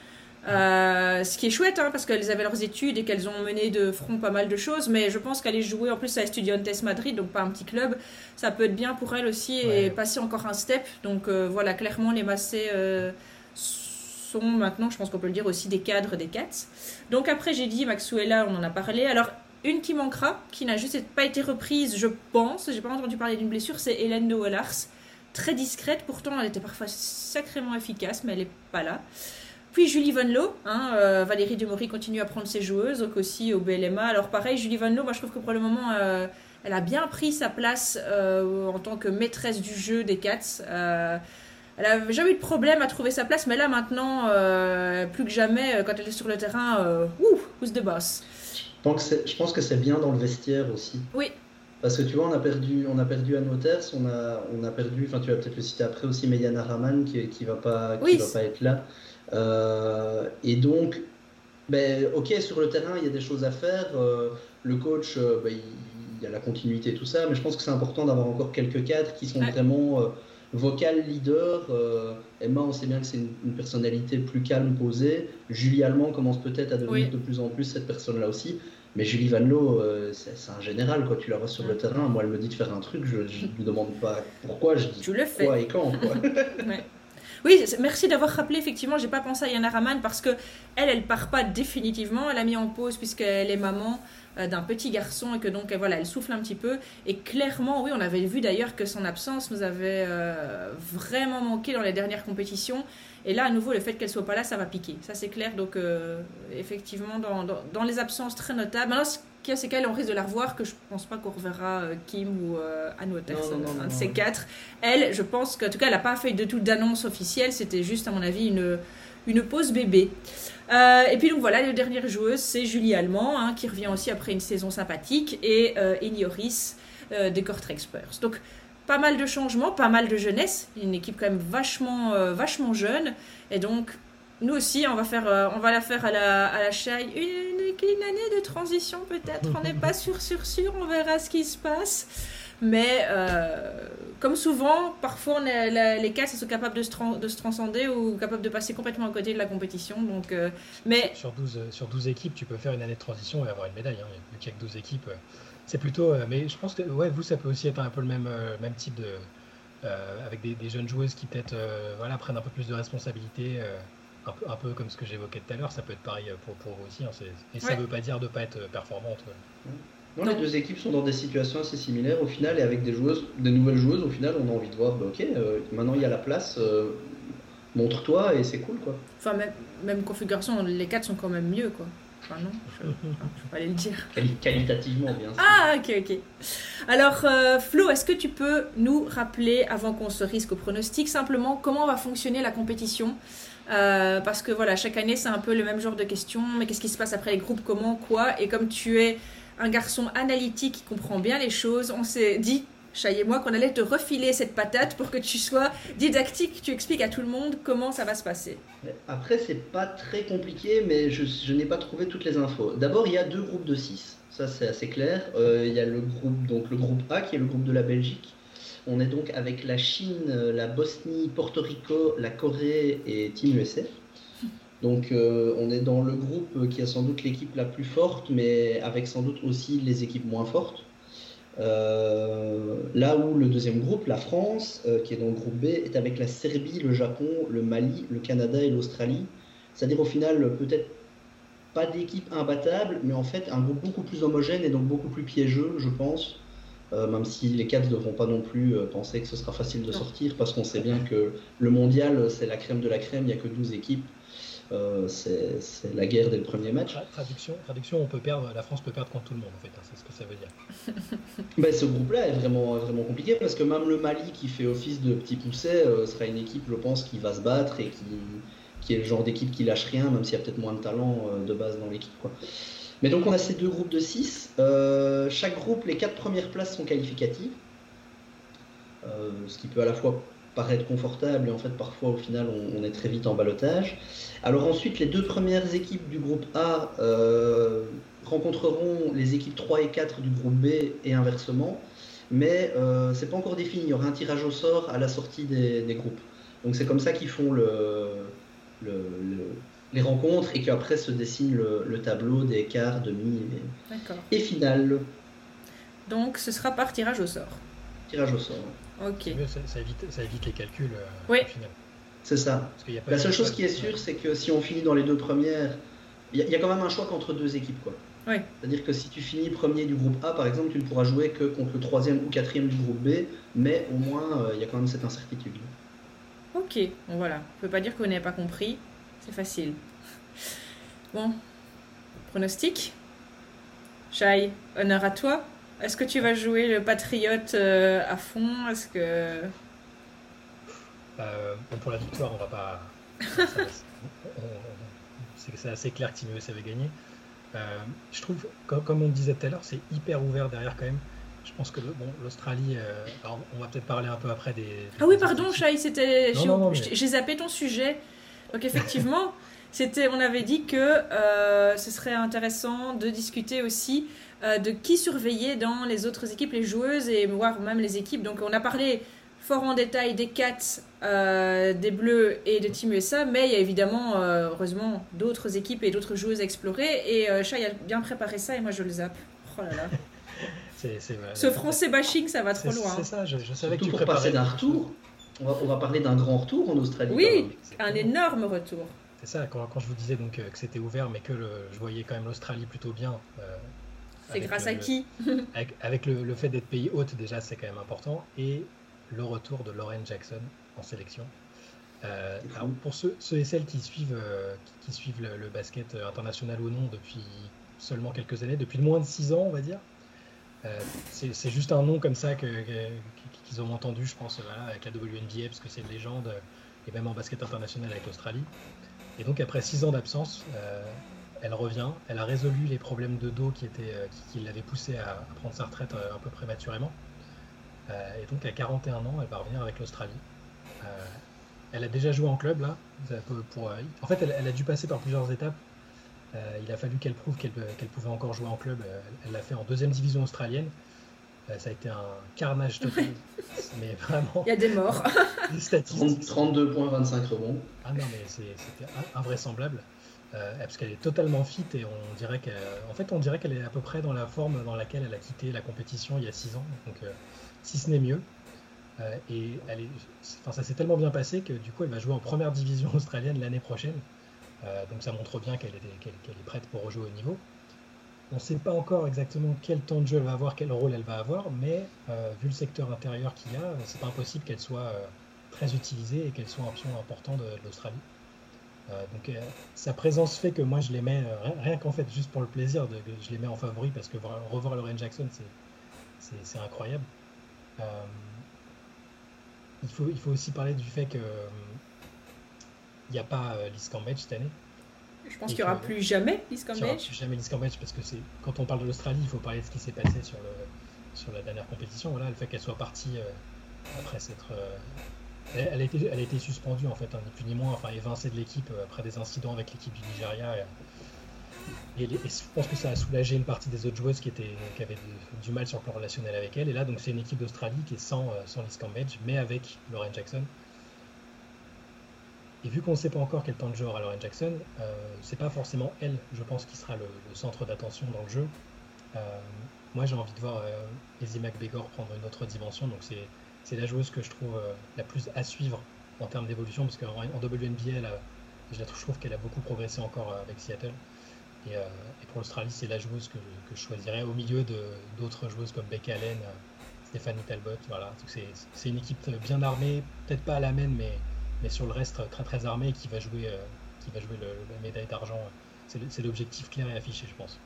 [SPEAKER 1] Euh, ce qui est chouette, hein, parce qu'elles avaient leurs études et qu'elles ont mené de front pas mal de choses. Mais je pense qu'aller jouer en plus à Estudiantes Madrid, donc pas un petit club, ça peut être bien pour elles aussi et passer encore un step. Donc euh, voilà, clairement, les Massés euh, sont maintenant, je pense qu'on peut le dire aussi, des cadres des Cats. Donc après, j'ai dit Maxuela, on en a parlé. Alors, une qui manquera, qui n'a juste pas été reprise, je pense, j'ai pas entendu parler d'une blessure, c'est Hélène de Wallars. Très discrète, pourtant elle était parfois sacrément efficace, mais elle est pas là. Puis Julie Van Loo, hein, euh, Valérie Demory continue à prendre ses joueuses, donc aussi au BLMA. Alors pareil, Julie Van Loo, moi je trouve que pour le moment, euh, Elle a bien pris sa place en tant que maîtresse du jeu des Cats. elle n'a jamais eu de problème à trouver sa place, mais là maintenant, plus que jamais, quand elle est sur le terrain, ouh, who's the boss?
[SPEAKER 3] Je pense que c'est bien dans le vestiaire aussi.
[SPEAKER 1] Oui.
[SPEAKER 3] Parce que tu vois, on a perdu, on a perdu Anne Waters, on a, on a perdu, enfin tu vas peut-être le citer après aussi, Meyana Raman qui, qui va pas, qui va pas être là. Euh, et donc, ben, ok, sur le terrain, il y a des choses à faire. Euh, le coach, euh, ben, il, y a la continuité, tout ça, mais je pense que c'est important d'avoir encore quelques cadres qui sont vraiment vocal leader. Emma, on sait bien que c'est une, personnalité plus calme, posée. Julie Allemand commence peut-être à devenir de plus en plus cette personne-là aussi. Mais Julie Van Loo, euh, c'est un général, quoi. Tu la vois sur le terrain, moi, elle me dit de faire un truc, je ne lui demande pas pourquoi, je dis
[SPEAKER 1] tu le fais.
[SPEAKER 3] quoi et quand, quoi.
[SPEAKER 1] Oui, merci d'avoir rappelé, effectivement, j'ai pas pensé à Yana Raman parce que elle, elle part pas définitivement, elle a mis en pause puisqu'elle est maman euh, d'un petit garçon et que donc voilà, elle souffle un petit peu. Et clairement, oui, on avait vu d'ailleurs que son absence nous avait euh, vraiment manqué dans les dernières compétitions. Et là, à nouveau, le fait qu'elle soit pas là, ça va piquer. Ça, c'est clair. Donc, euh, effectivement, dans, dans, les absences très notables. Maintenant, ce qu'il y a, c'est qu'elle, on risque de la revoir, que je pense pas qu'on reverra euh, Kim ou euh, Anne Waters, un de ces quatre. Elle, je pense qu'en tout cas, elle n'a pas fait de tout d'annonce officielle. C'était juste, à mon avis, une, une pause bébé. Et puis donc voilà, la dernière joueuse, c'est Julie Allemand, hein, qui revient aussi après une saison sympathique, et euh, Enioris des Cortrex Spurs. Donc pas mal de changements, pas mal de jeunesse, une équipe quand même vachement, euh, vachement jeune. Et donc, nous aussi, on va, faire, euh, on va la faire à la, à la Une, une, année de transition peut-être, on n'est pas sûr, sûr, sûr, on verra ce qui se passe. Mais euh, comme souvent, parfois on les cas sont capables de se, de se, transcender ou capables de passer complètement à côté de la compétition. Donc, mais...
[SPEAKER 2] sur, 12, sur 12 équipes, tu peux faire une année de transition et avoir une médaille. Hein. Il n'y a que 12 équipes. C'est plutôt. Euh, mais je pense que ouais, vous, ça peut aussi être un peu le même, euh, même type de. Euh, avec des, jeunes joueuses qui peut-être voilà, prennent un peu plus de responsabilité. Un peu, un, peu, comme ce que j'évoquais tout à l'heure, ça peut être pareil pour, pour vous aussi. Hein, et ça ne veut pas dire de ne pas être performante.
[SPEAKER 3] Non, les deux équipes sont dans des situations assez similaires au final, et avec des joueuses, des nouvelles joueuses, au final, on a envie de voir, bah, ok, maintenant il y a la place, montre-toi et c'est cool quoi.
[SPEAKER 1] Enfin, même, même configuration, les quatre sont quand même mieux quoi non, je ne vais pas aller le dire.
[SPEAKER 3] Qualitativement, bien sûr.
[SPEAKER 1] Ah, ok, ok. Alors, euh, Flo, est-ce que tu peux nous rappeler, avant qu'on se risque au pronostic, simplement comment va fonctionner la compétition? Euh, Parce que voilà, chaque année, c'est un peu le même genre de questions. Mais qu'est-ce qui se passe après les groupes Comment Quoi? Et comme tu es un garçon analytique qui comprend bien les choses, on s'est dit Chay et moi, qu'on allait te refiler cette patate pour que tu sois didactique, tu expliques à tout le monde comment ça va se passer.
[SPEAKER 3] Après, c'est pas très compliqué, mais je, n'ai pas trouvé toutes les infos. D'abord, il y a deux groupes de 6, ça c'est assez clair. Euh, il y a le groupe, donc le groupe A qui est le groupe de la Belgique. On est donc avec la Chine, la Bosnie, Porto Rico, la Corée et Team USA. Donc euh, on est dans le groupe qui a sans doute l'équipe la plus forte, mais avec sans doute aussi les équipes moins fortes. Euh, là où le deuxième groupe, la France, euh, qui est dans le groupe B, est avec la Serbie, le Japon, le Mali, le Canada et l'Australie. C'est-à-dire au final peut-être pas d'équipe imbattable, mais en fait un groupe beaucoup plus homogène et donc beaucoup plus piégeux, je pense. Euh, même si les quatre ne devront pas non plus penser que ce sera facile de sortir, parce qu'on sait bien que le mondial, c'est la crème de la crème, il n'y a que 12 équipes. Euh, c'est la guerre dès le premier match.
[SPEAKER 2] Traduction, traduction, on peut perdre, la France peut perdre contre tout le monde en fait, hein, c'est ce que ça veut dire.
[SPEAKER 3] ben, ce groupe-là est vraiment, vraiment compliqué parce que même le Mali qui fait office de petit pousset euh, sera une équipe, je pense, qui va se battre et qui, qui est le genre d'équipe qui lâche rien, même s'il y a peut-être moins de talent euh, de base dans l'équipe. Mais donc on a ces deux groupes de 6. chaque groupe, les quatre premières places sont qualificatives. ce qui peut à la fois paraître confortable et en fait parfois au final on, est très vite en balotage. Alors ensuite les deux premières équipes du groupe A euh, rencontreront les équipes 3 et 4 du groupe B et inversement, mais euh, c'est pas encore défini, il y aura un tirage au sort à la sortie des, groupes. Donc c'est comme ça qu'ils font le, les rencontres et qu'après se dessine le, tableau des quarts, demi et, et finale.
[SPEAKER 1] Donc ce sera par tirage au sort.
[SPEAKER 3] Tirage au sort.
[SPEAKER 1] Ok.
[SPEAKER 2] ça, évite, ça évite les calculs euh,
[SPEAKER 1] oui.
[SPEAKER 3] C'est ça. La seule chose qui est sûre, c'est que si on finit dans les deux premières, il y, a quand même un choix entre deux équipes. quoi.
[SPEAKER 1] Oui.
[SPEAKER 3] C'est-à-dire que si tu finis premier du groupe A, par exemple, tu ne pourras jouer que contre le troisième ou quatrième du groupe B, mais au moins, euh, il y a quand même cette incertitude.
[SPEAKER 1] Ok, bon voilà. On peut pas dire vous n'avez pas compris. C'est facile. Bon. Pronostic Shai, honneur à toi. Est-ce que tu vas jouer le patriote euh, à fond? Est-ce que.
[SPEAKER 2] Euh, bon, pour la victoire, on va pas. c'est assez clair que USA avait gagné. Euh, je trouve, comme, comme on disait tout à l'heure, c'est hyper ouvert derrière quand même. Je pense que bon, l'Australie, euh, on va peut-être parler un peu après des. des
[SPEAKER 1] Ah oui, pardon. Shai, c'était. J'ai- zappé ton sujet. Donc, effectivement, c'était, on avait dit que euh, ce serait intéressant de discuter aussi euh, de qui surveiller dans les autres équipes, les joueuses et voire même les équipes. Donc, on a parlé fort en détail des Cats, euh, des Bleus et de Team USA, mais il y a évidemment, euh, heureusement, d'autres équipes et d'autres joueuses à explorer. Et euh, Shai a bien préparé ça et moi je le zappe. Oh là là.
[SPEAKER 2] C'est- c'est-
[SPEAKER 1] Ce français bashing, ça va trop loin.
[SPEAKER 2] c'est ça, je, je savais que tu
[SPEAKER 3] pour
[SPEAKER 2] préparais.
[SPEAKER 3] passer d'un retour. On va, on va parler d'un grand retour en Australie.
[SPEAKER 1] Oui. Un énorme retour.
[SPEAKER 2] C'est ça, quand, quand je vous disais donc euh, que c'était ouvert, mais que le- je voyais quand même l'Australie plutôt bien.
[SPEAKER 1] C'est
[SPEAKER 2] avec
[SPEAKER 1] grâce
[SPEAKER 2] le-
[SPEAKER 1] à qui
[SPEAKER 2] Avec, avec le, le fait d'être pays hôte, déjà, c'est quand même important. Et le retour de Lauren Jackson en sélection. Euh, alors, pour ceux, ceux et celles qui suivent, euh, qui, qui suivent le, le basket international ou non depuis seulement quelques années, depuis moins de 6 ans, on va dire, euh, c'est juste un nom comme ça que- que- qu'ils ont entendu, je pense, voilà, avec la WNBA, parce que c'est une légende, et même en basket international avec l'Australie. Et donc, après 6 ans d'absence, euh, elle revient. Elle a résolu les problèmes de dos qui, étaient, euh, qui, qui l'avaient poussé à, à prendre sa retraite euh, un peu prématurément. Euh, et donc, à 41 ans, elle va revenir avec l'Australie. Euh, elle a déjà joué en club, là. Pour, euh, en fait, elle, elle a dû passer par plusieurs étapes. Euh, il a fallu qu'elle prouve qu'elle qu'elle pouvait encore jouer en club. Euh, Elle l'a fait en deuxième division australienne. Euh, ça a été un carnage total. mais vraiment,
[SPEAKER 1] Il y a des morts.
[SPEAKER 2] des statistiques.
[SPEAKER 3] 30 32 points, 25 rebonds.
[SPEAKER 2] Ah non, mais c'est- c'était in- invraisemblable. Euh, parce qu'elle est totalement fit et on dirait qu'elle, en fait, on dirait qu'elle est à peu près dans la forme dans laquelle elle a quitté la compétition il y a 6 ans, donc euh, si ce n'est mieux. Euh, et enfin, ça s'est tellement bien passé que du coup, elle va jouer en première division australienne l'année prochaine. Donc ça montre bien qu'elle est, prête pour rejouer au niveau. On ne sait pas encore exactement quel temps de jeu elle va avoir, quel rôle elle va avoir, mais vu le secteur intérieur qu'il y a, c'est pas impossible qu'elle soit très utilisée et qu'elle soit un pion important de l'Australie. Euh, donc euh, sa présence fait que moi je les mets, euh, rien, qu'en fait juste pour le plaisir, de, je les mets en favori parce que voir- revoir Lauren Jackson c'est- incroyable. Il, faut, il faut aussi parler du fait que il n'y a pas Liz Cambage cette année.
[SPEAKER 1] Je pense qu'il n'y aura plus jamais Liz
[SPEAKER 2] Il n'y aura
[SPEAKER 1] Cambage.
[SPEAKER 2] plus jamais Liz Cambage parce que c'est quand on parle de l'Australie, il faut parler de ce qui s'est passé sur, le, sur la dernière compétition. Voilà, le fait qu'elle soit partie euh, après s'être. euh, elle, a été, suspendue en fait, hein, ni plus ni moins, enfin évincée de l'équipe euh, après des incidents avec l'équipe du Nigeria. Et, et je pense que ça a soulagé une partie des autres joueuses qui, étaient, qui avaient du mal sur le plan relationnel avec elle. Et là, donc c'est une équipe d'Australie qui est sans, euh, sans Liz Cambage, mais avec Lauren Jackson. Et vu qu'on ne sait pas encore quel temps de jeu aura Lauren Jackson, euh, c'est pas forcément elle, je pense, qui sera le, centre d'attention dans le jeu. Euh, moi, j'ai envie de voir euh, Lizzie McBegor prendre une autre dimension, donc c'est c'est la joueuse que je trouve euh, la plus à suivre en termes d'évolution, parce qu'en en WNBA, elle a- je, la trouve- qu'elle a beaucoup progressé encore euh, avec Seattle. Et, euh, et pour l'Australie, c'est la joueuse que, je choisirais au milieu d'autres joueuses comme Becca Allen, Stéphanie Talbot. Voilà, c'est une équipe bien armée, peut-être pas à la main, mais sur le reste très très armé et qui va jouer, qui va jouer la médaille d'argent. C'est l'objectif clair et affiché, je pense.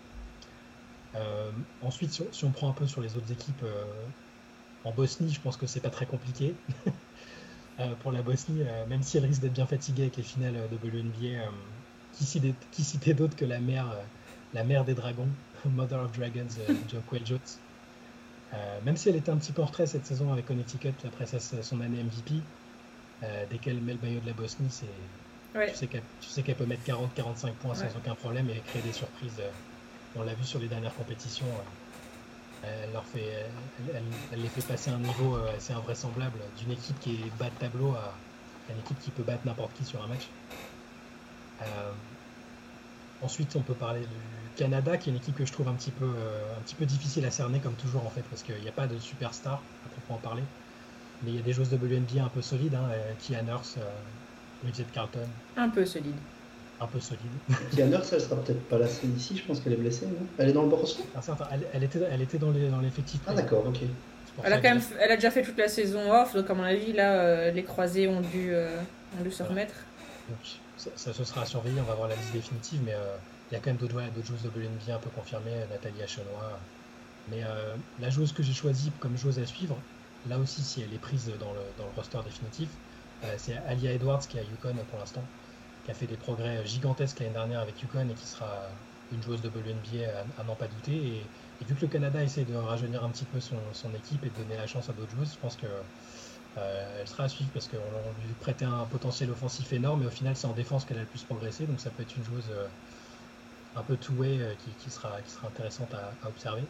[SPEAKER 2] Ensuite, si on, prend un peu sur les autres équipes, en Bosnie, je pense que c'est pas très compliqué. Euh, pour la Bosnie, euh, même si elle risque d'être bien fatiguée avec les finales de WNBA, euh, qui, citait d'autre que la mère, la mère des dragons, Mother of Dragons, Joquel Jones. Euh, même si elle était un petit peu en retrait cette saison avec Connecticut après sa- son année MVP, euh, dès qu'elle met le maillot de la Bosnie, c'est
[SPEAKER 1] Ouais.
[SPEAKER 2] tu sais qu'elle tu sais qu'elle peut mettre 40-45 points sans
[SPEAKER 1] Ouais.
[SPEAKER 2] aucun problème et créer des surprises. euh, On l'a vu sur les dernières compétitions. Elle, leur fait, elle, les fait passer un niveau euh, assez invraisemblable d'une équipe qui est bas de tableau à, une équipe qui peut battre n'importe qui sur un match. Euh, ensuite, on peut parler du Canada, qui est une équipe que je trouve un petit peu, euh, un petit peu difficile à cerner, comme toujours en fait, parce qu'il n'y a pas de superstar à proprement parler. Mais il y a des joueuses de WNBA un peu solides, hein, Nurse, Bridget Carlton,
[SPEAKER 1] Un peu solide.
[SPEAKER 2] Un peu solide.
[SPEAKER 3] Nurse, elle sera peut-être pas là ici, je pense qu'elle est blessée, non? Elle est dans le Borussia
[SPEAKER 2] enfin, elle, elle était, elle était dans l'effectif.
[SPEAKER 3] Ah d'accord, ok.
[SPEAKER 1] Elle
[SPEAKER 2] ça
[SPEAKER 1] a quand même, elle a déjà fait toute la saison off, donc à mon avis là, euh, les croisés ont dû, euh, ont dû se
[SPEAKER 2] Voilà.
[SPEAKER 1] remettre.
[SPEAKER 2] Donc, ça, ça, ce sera à surveiller, on va voir la liste définitive, mais euh, il y a quand même d'autres joueuses de WNBA un peu confirmées, Nathalie Achenois, Mais la joueuse que j'ai choisie comme joueuse à suivre, là aussi, si elle est prise dans le, dans le roster définitif, c'est Alia Edwards qui est à Yukon pour l'instant, qui a fait des progrès gigantesques l'année dernière avec Yukon et qui sera une joueuse de WNBA à, n'en pas douter. Et, vu que le Canada essaie de rajeunir un petit peu son, son équipe et de donner la chance à d'autres joueuses, je pense que euh, elle sera à suivre parce qu'on lui prêtait un potentiel offensif énorme, mais au final, c'est en défense qu'elle a le plus progressé. Donc, ça peut être une joueuse euh, un peu two-way euh, qui, sera, qui sera intéressante à, observer.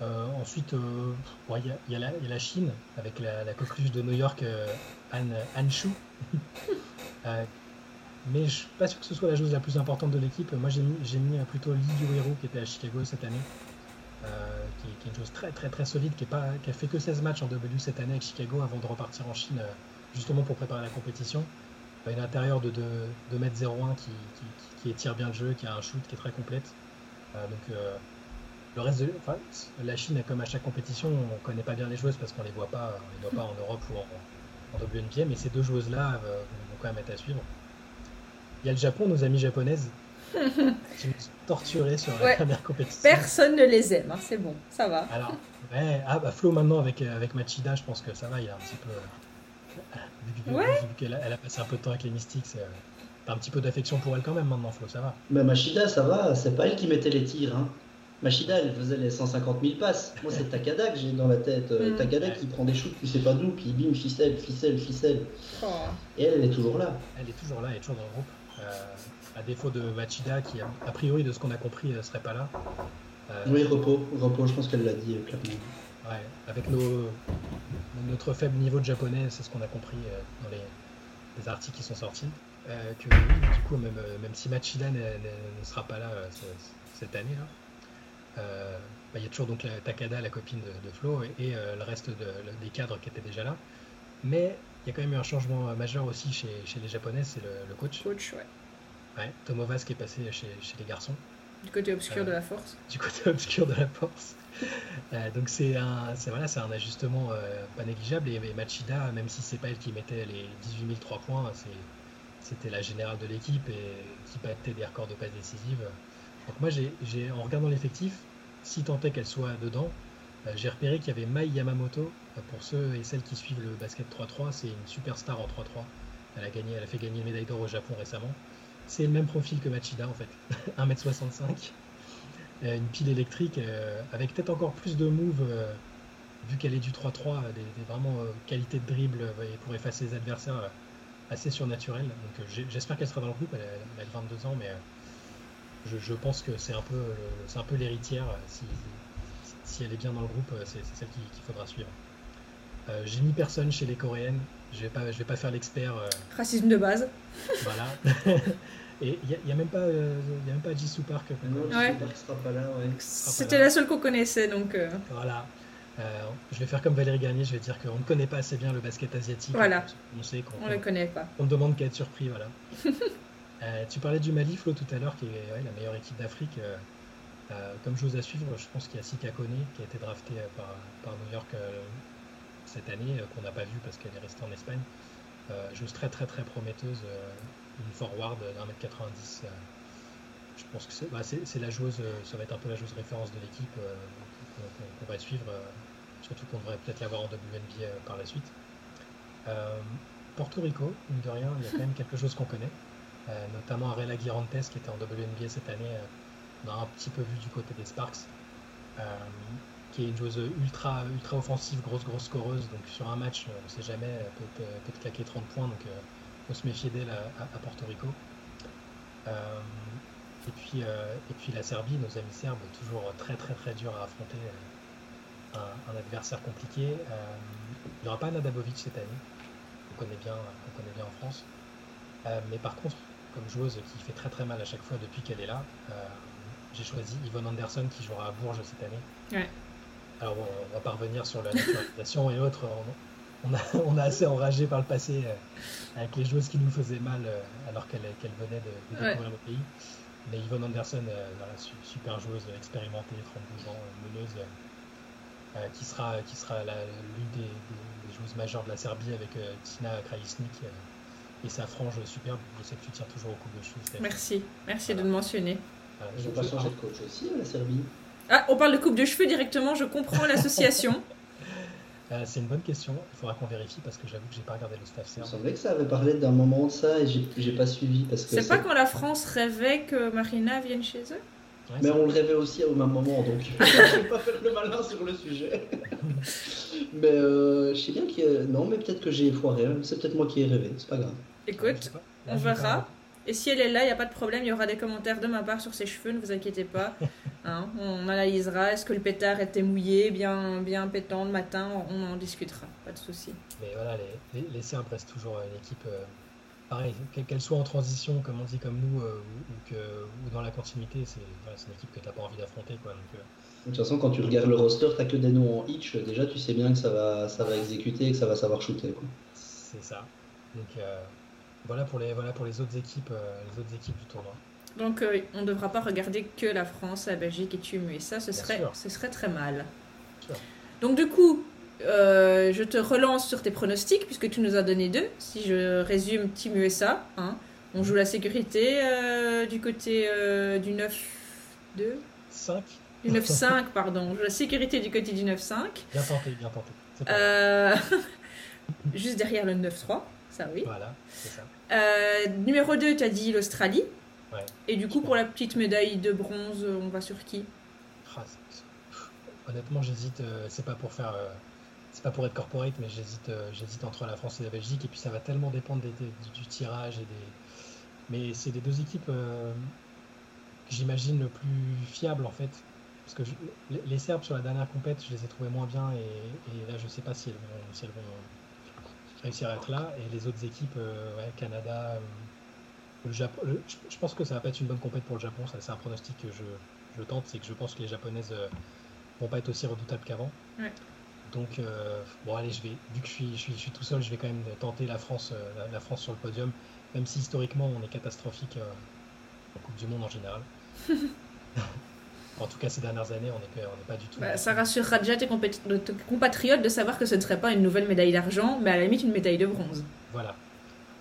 [SPEAKER 2] ensuite, il y, a la Chine avec la, la coqueluche de New York, Anne, Anne. mais je suis pas sûr que ce soit la joueuse la plus importante de l'équipe. Moi, j'ai mis, mis, plutôt Lee Yuero qui était à Chicago cette année. Euh, qui, est une chose très très très solide, qui, est fait que 16 matchs en W cette année avec Chicago avant de repartir en Chine euh, justement pour préparer la compétition. Une intérieur de 2m01 qui, qui, étire bien le jeu, qui a un shoot qui est très complète. Euh, donc le reste de la Chine, comme à chaque compétition, on connaît pas bien les joueuses parce qu'on les voit pas, on les voit pas en Europe ou en, en WNBA, mais ces deux joueuses-là vont quand même être à suivre. Il y a le Japon, nos amis japonaises, qui nous torturés sur la première compétition.
[SPEAKER 1] Personne ne les aime, hein, c'est bon, ça va.
[SPEAKER 2] Alors, ouais, ah bah Flo maintenant avec, euh, avec Machida, je pense que ça va, il a un petit peu. Euh, vu, qu'elle a, elle a passé un peu de temps avec les Mystics, euh, t'as un petit peu d'affection pour elle quand même maintenant, Flo, ça va.
[SPEAKER 3] Mais Machida, ça va, c'est pas elle qui mettait les tirs. Hein. Machida, elle faisait les 150 000 passes. Moi, c'est Takada que j'ai dans la tête. Mm. Takada qui prend des shoots, tu sais pas d'où, puis bim, ficelle, ficelle, ficelle. Oh. Et elle, elle est toujours là.
[SPEAKER 2] Elle est toujours là, elle est toujours dans le groupe à défaut de Machida qui, a priori, de ce qu'on a compris, ne serait pas là.
[SPEAKER 3] Euh, oui, repos, repos, je pense qu'elle l'a dit euh, clairement.
[SPEAKER 2] Ouais, avec nos, notre faible niveau de japonais, c'est ce qu'on a compris euh, dans les, articles qui sont sortis. que oui, du coup, même, même si Machida ne, sera pas là cette année-là, bah, il y a toujours donc la, Takada, la copine de, Flo, et, le reste des cadres qui étaient déjà là. Mais il y a quand même eu un changement majeur aussi chez, les Japonais, c'est le, le, coach.
[SPEAKER 1] Coach, ouais.
[SPEAKER 2] Ouais, Tomovas qui est passé chez, les garçons.
[SPEAKER 1] Du côté obscur de la force.
[SPEAKER 2] Du côté obscur de la force. Euh, donc c'est un, voilà, c'est un ajustement euh, pas négligeable. Et, Machida, même si c'est pas elle qui mettait les 18 000 3 points, c'était la générale de l'équipe et qui battait des records de passes décisives. Donc moi, j'ai, en regardant l'effectif, si tant est qu'elle soit dedans, euh, j'ai repéré qu'il y avait Mai Yamamoto. Pour ceux et celles qui suivent le basket 3-3, c'est une superstar en 3-3. Elle a gagné, elle a fait gagner une médaille d'or au Japon récemment. C'est le même profil que Machida en fait. 1m65, euh, une pile électrique euh, avec peut-être encore plus de moves euh, vu qu'elle est du 3-3, des, vraiment qualités de dribble pour effacer les adversaires assez surnaturelles. Donc j'espère qu'elle sera dans le groupe, elle, a 22 ans, mais je, pense que c'est un peu, c'est un peu l'héritière. Si, elle est bien dans le groupe, c'est celle qu'il faudra suivre. J'ai mis personne chez les Coréennes. Je vais pas, je vais pas faire l'expert.
[SPEAKER 1] Racisme de base.
[SPEAKER 2] Voilà. Et il n'y a, même pas, euh, y a même pas Jisoo Park.
[SPEAKER 3] ouais.
[SPEAKER 1] C'était la seule qu'on connaissait, donc. Euh.
[SPEAKER 2] Voilà. Euh, je vais faire comme Valérie Garnier, je vais dire qu'on ne connaît pas assez bien le basket asiatique.
[SPEAKER 1] Voilà.
[SPEAKER 2] On sait qu'on
[SPEAKER 1] ne le connaît pas.
[SPEAKER 2] On ne demande qu'à être surpris, voilà. tu parlais du Mali, Flo, tout à l'heure, qui est la meilleure équipe d'Afrique. comme chose à suivre, je pense qu'il y a Sika Kone, qui a été drafté par, par New York cette année, qu'on n'a pas vu parce qu'elle est restée en Espagne. chose très très très prometteuse une forward d'un mètre 90. Euh, je pense que bah, c'est la joueuse, euh, ça va être un peu la joueuse référence de l'équipe euh, qu'on va suivre, surtout qu'on devrait peut-être l'avoir en WNBA par la suite. Porto Rico, mine de rien, il y a quand même quelque chose qu'on connaît, notamment Arela Girantes qui était en WNBA cette année, on a un petit peu vu du côté des Sparks, qui est une joueuse ultra, ultra offensive, grosse, grosse scoreuse, donc sur un match, on ne sait jamais, elle peut, peut, claquer 30 points, donc se méfier d'elle à, Porto Rico. Euh, et, puis, euh, et puis la Serbie, nos amis serbes, toujours très très très dur à affronter euh, un, adversaire compliqué. il n'y aura pas Nadabovic cette année, on connaît bien, on connaît bien en France. mais par contre, comme joueuse qui fait très très mal à chaque fois depuis qu'elle est là, j'ai choisi Yvonne Anderson qui jouera à Bourges cette année. Alors on va pas revenir sur la naturalisation et autres on a, assez enragé par le passé euh, avec les joueuses qui nous faisaient mal euh, alors qu'elles venaient de, découvrir le pays. Mais Yvonne Anderson, euh, super joueuse expérimentée, 32 ans, meneuse, qui sera, qui sera l'une des, joueuses majeures de la Serbie avec Tina Krajisnik et sa frange superbe. Je sais que tu tires toujours au coup de cheveux.
[SPEAKER 1] Merci, merci de le mentionner.
[SPEAKER 3] Ils n'ont pas changé de coach aussi, la Serbie?
[SPEAKER 1] Ah, on parle de coupe de cheveux directement, je comprends l'association.
[SPEAKER 2] Euh, c'est une bonne question. Il faudra qu'on vérifie parce que j'avoue que j'ai pas regardé le staff
[SPEAKER 3] Il me semblait que ça avait parlé d'un moment de ça et j'ai j'ai pas suivi parce que
[SPEAKER 1] C'est pas quand la France rêvait que Marina vienne chez eux?
[SPEAKER 2] Ouais,
[SPEAKER 3] Mais on le rêvait aussi au même moment, donc je vais pas faire le malin sur le sujet. mais euh, je sais bien qu'il y a... Non, mais peut-être que j'ai foiré, hein. c'est peut-être moi qui ai rêvé, c'est pas grave.
[SPEAKER 1] Écoute, on verra. Et si elle est là, il n'y a pas de problème, il y aura des commentaires de ma part sur ses cheveux, ne vous inquiétez pas. Hein, on analysera, est-ce que le pétard était mouillé, bien, bien pétant le matin, on en discutera, pas de souci.
[SPEAKER 2] Mais voilà, les, les, les Serbes restent toujours une équipe, euh, pareil, quelle qu'elle soit en transition, comme on dit, comme nous, euh, ou, ou que, ou dans la continuité, c'est voilà, une équipe que t'as pas envie d'affronter. quoi. Donc, euh,
[SPEAKER 3] De toute façon, quand tu regardes le roster, t'as que des noms en hitch, déjà tu sais bien que ça va, ça va exécuter et que ça va savoir shooter.
[SPEAKER 2] C'est ça. Donc euh, voilà, pour les, voilà pour les autres équipes, euh, les autres équipes du tournoi.
[SPEAKER 1] Donc euh, on ne devra pas regarder que la France, la Belgique et Tumu, et ça, ce
[SPEAKER 2] Bien
[SPEAKER 1] serait,
[SPEAKER 2] sûr.
[SPEAKER 1] ce serait très mal. Donc du coup, euh, je te relance sur tes pronostics, puisque tu nous as donné deux. Si je résume Team USA, hein, on joue la sécurité euh, du côté euh, du 9-2
[SPEAKER 2] 5,
[SPEAKER 1] Du 9-5, pardon. On joue la sécurité du côté du 9-5.
[SPEAKER 2] bien tenté, bien tenté.
[SPEAKER 1] Euh, Juste derrière le 9-3, ça oui.
[SPEAKER 2] Voilà, c'est ça.
[SPEAKER 1] Euh, numéro 2, tu as dit l'Australie.
[SPEAKER 2] Ouais.
[SPEAKER 1] Et du coup, pour la petite médaille de bronze, on va sur qui?
[SPEAKER 2] Ah, Honnêtement, j'hésite. euh, c'est pas pour faire. euh, c'est pas pour être corporate, mais j'hésite. j'hésite entre la France et la Belgique. Et puis ça va tellement dépendre des- des- du, tirage et des. Mais c'est les deux équipes euh, que j'imagine le plus fiables en fait. Parce que je- les Serbes sur la dernière compète, je les ai trouvés moins bien et, et là je sais pas si elles vont, si elles vont réussir à être là. Et les autres équipes, euh, ouais, Canada, euh, le Japon. le- je, pense que ça va pas être une bonne compète pour le Japon. Ça, c'est un pronostic que je, je tente, c'est que je pense que les japonaises euh, vont pas être aussi redoutables qu'avant.
[SPEAKER 1] Ouais.
[SPEAKER 2] Donc euh, bon allez, je vais vu que je suis, je suis, je suis tout seul, je vais quand même tenter la France, euh, la, la France sur le podium, même si historiquement on est catastrophique euh, en Coupe du Monde en général. en tout cas ces dernières années, on n'est pas du tout.
[SPEAKER 1] Bah, Ça rassurera déjà tes, compatriotes de savoir que ce ne serait pas une nouvelle médaille d'argent, mais à la limite une médaille de bronze.
[SPEAKER 2] Voilà.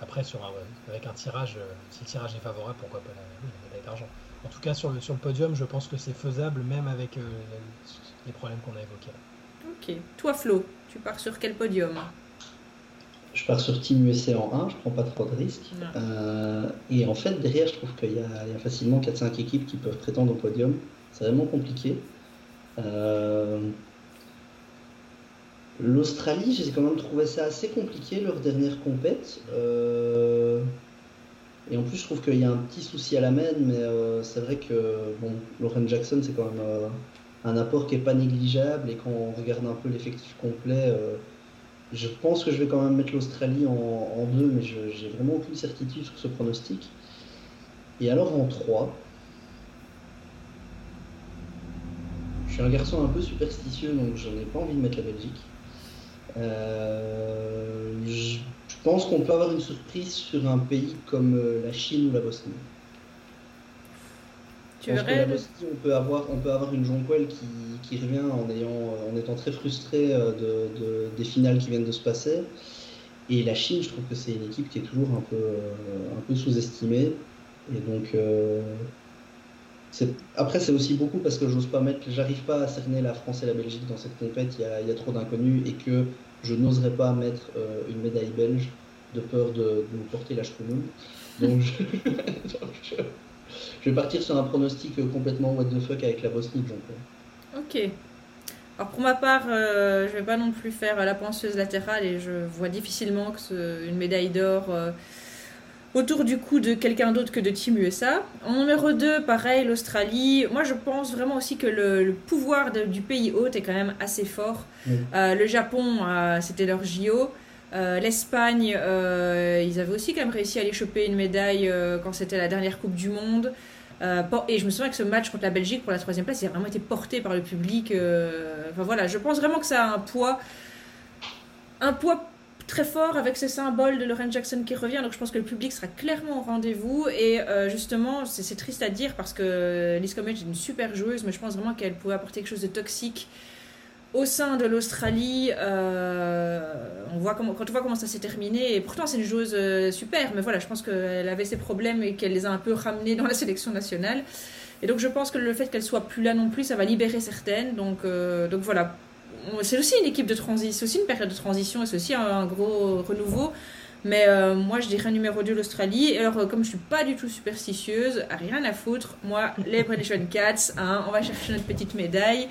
[SPEAKER 2] Après sur un, avec un tirage, euh, si le tirage est favorable, pourquoi pas la, médaille d'argent. En tout cas sur le sur le podium, je pense que c'est faisable même avec euh, les, les problèmes qu'on a évoqués. là.
[SPEAKER 1] Ok. Toi, Flo, tu pars sur quel podium?
[SPEAKER 3] Je pars sur Team USA en 1, je prends pas trop de risques. Euh, et en fait, derrière, je trouve qu'il y, a il y a facilement 4-5 équipes qui peuvent prétendre au podium. C'est vraiment compliqué. Euh, L'Australie, j'ai quand même trouvé ça assez compliqué leur dernière compète. Euh, Et en plus, je trouve qu'il y a un petit souci à la main, mais euh, c'est vrai que bon, Lauren Jackson, c'est quand même un apport qui est pas négligeable. Et quand on regarde un peu l'effectif complet, je pense que je vais quand même mettre l'Australie en, deux, mais je j'ai vraiment aucune certitude sur ce pronostic. Et alors en 3, suis un garçon un peu superstitieux, donc je n'ai pas envie de mettre la Belgique. Euh, je, pense qu'on peut avoir une surprise sur un pays comme euh, la Chine ou la Bosnie.
[SPEAKER 1] Tu
[SPEAKER 3] pense que
[SPEAKER 1] verrais
[SPEAKER 3] la Bosnie, on peut avoir, on peut avoir une Jonquel qui, qui revient en, ayant, en étant très frustré euh, de, de- des finales qui viennent de se passer. Et la Chine, je trouve que c'est une équipe qui est toujours un peu, euh, un peu sous-estimée. Et donc, euh, après, c'est aussi beaucoup parce que j'ose pas mettre, j'arrive pas à cerner la France et la Belgique dans cette compète. Il y a, trop d'inconnus et que je n'oserais pas mettre euh, une médaille belge de peur de, nous porter la choumoune. Donc, je, vais partir sur un pronostic complètement what the fuck avec la Bosnie, donc.
[SPEAKER 1] Ok. Alors pour ma part, euh, je vais pas non plus faire la penseuse latérale et je vois difficilement que une médaille d'or euh, autour du cou de quelqu'un d'autre que de Team USA. En numéro 2, pareil, l'Australie. Moi, je pense vraiment aussi que le, le pouvoir de- du pays hôte est quand même assez fort.
[SPEAKER 3] Oui.
[SPEAKER 1] Euh, le Japon, euh, c'était leur JO. Euh, L'Espagne, ils avaient aussi quand même réussi à aller choper une médaille quand c'était la dernière Coupe du Monde. Et je me souviens que ce match contre la Belgique pour la troisième place, il a vraiment été porté par le public. Enfin voilà, je pense vraiment que ça a un poids, un poids très fort avec ce symbole de Lauren Jackson qui revient. Donc je pense que le public sera clairement au rendez-vous. Et euh, justement, c'est triste à dire parce que Liz Comet est une super joueuse, mais je pense vraiment qu'elle pouvait apporter quelque chose de toxique au sein de l'Australie. euh, on voit comment, quand on voit comment ça s'est terminé, et pourtant c'est une joueuse euh, super, mais voilà, je pense qu'elle avait ses problèmes et qu'elle les a un peu ramenés dans la sélection nationale. Et donc je pense que le fait qu'elle soit plus là non plus, ça va libérer certaines. Donc voilà. C'est aussi une équipe de transition, c'est aussi une période de transition et c'est aussi un, gros renouveau. Mais moi, je dirais numéro 2 l'Australie. Et alors, comme je suis pas du tout superstitieuse, rien à foutre, moi, les British Cats, hein, on va chercher notre petite médaille.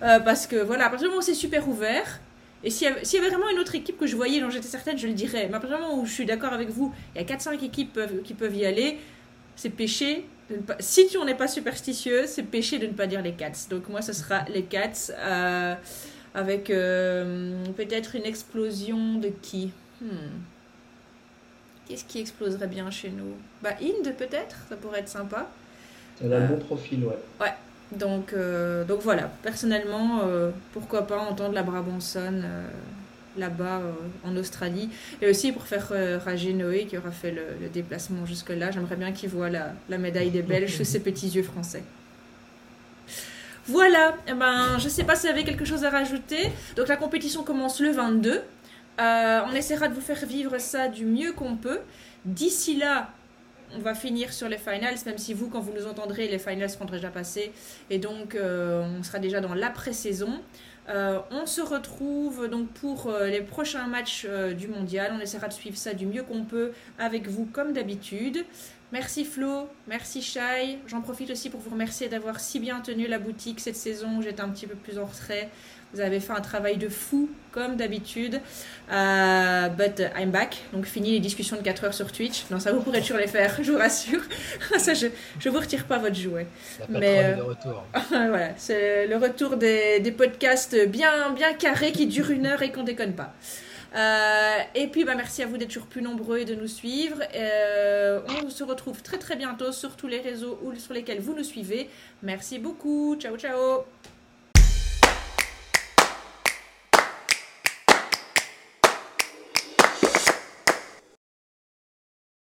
[SPEAKER 1] parce que voilà, à partir du moment où c'est super ouvert, et s'il y, avait vraiment une autre équipe que je voyais, dont j'étais certaine, je le dirais. Mais à partir du moment où je suis d'accord avec vous, il y a 4-5 équipes qui peuvent y aller, c'est péché. Si tu n'en es pas superstitieux, c'est péché de ne pas dire les Cats. Donc moi, ce sera les Cats. Euh, avec euh, peut-être une explosion de qui hmm. Qu'est-ce qui exploserait bien chez nous? Bah, Inde peut-être, ça pourrait être sympa.
[SPEAKER 3] Elle a un bon profil, ouais.
[SPEAKER 1] Ouais, donc, euh, donc voilà, personnellement, euh, pourquoi pas entendre la Brabanson euh, là-bas en Australie. Et aussi pour faire rager Noé qui aura fait le, déplacement jusque-là. J'aimerais bien qu'il voit la, la, médaille des Belges sous ses petits yeux français. Voilà, eh ben, je ne sais pas si vous avez quelque chose à rajouter. Donc la compétition commence le 22. on essaiera de vous faire vivre ça du mieux qu'on peut. D'ici là, on va finir sur les finals, même si vous, quand vous nous entendrez, les finals seront déjà passés. Et donc, euh, on sera déjà dans l'après-saison. Euh, on se retrouve donc pour euh, les prochains matchs du mondial. On essaiera de suivre ça du mieux qu'on peut avec vous, comme d'habitude. Merci Flo, merci Shai. J'en profite aussi pour vous remercier d'avoir si bien tenu la boutique cette saison. J'étais un petit peu plus en retrait. Vous avez fait un travail de fou, comme d'habitude. Euh, but I'm back. Donc, fini les discussions de 4 heures sur Twitch. Non, ça, vous pourrez toujours les faire, je vous rassure. ça, je ne vous retire pas votre jouet.
[SPEAKER 2] La Mais euh, de retour.
[SPEAKER 1] voilà, c'est le retour des, des, podcasts bien, bien carrés qui durent une heure et qu'on déconne pas. Euh, et puis, bah, merci à vous d'être toujours plus nombreux et de nous suivre. Euh, on se retrouve très très bientôt sur tous les réseaux ou sur lesquels vous nous suivez. Merci beaucoup. Ciao, ciao.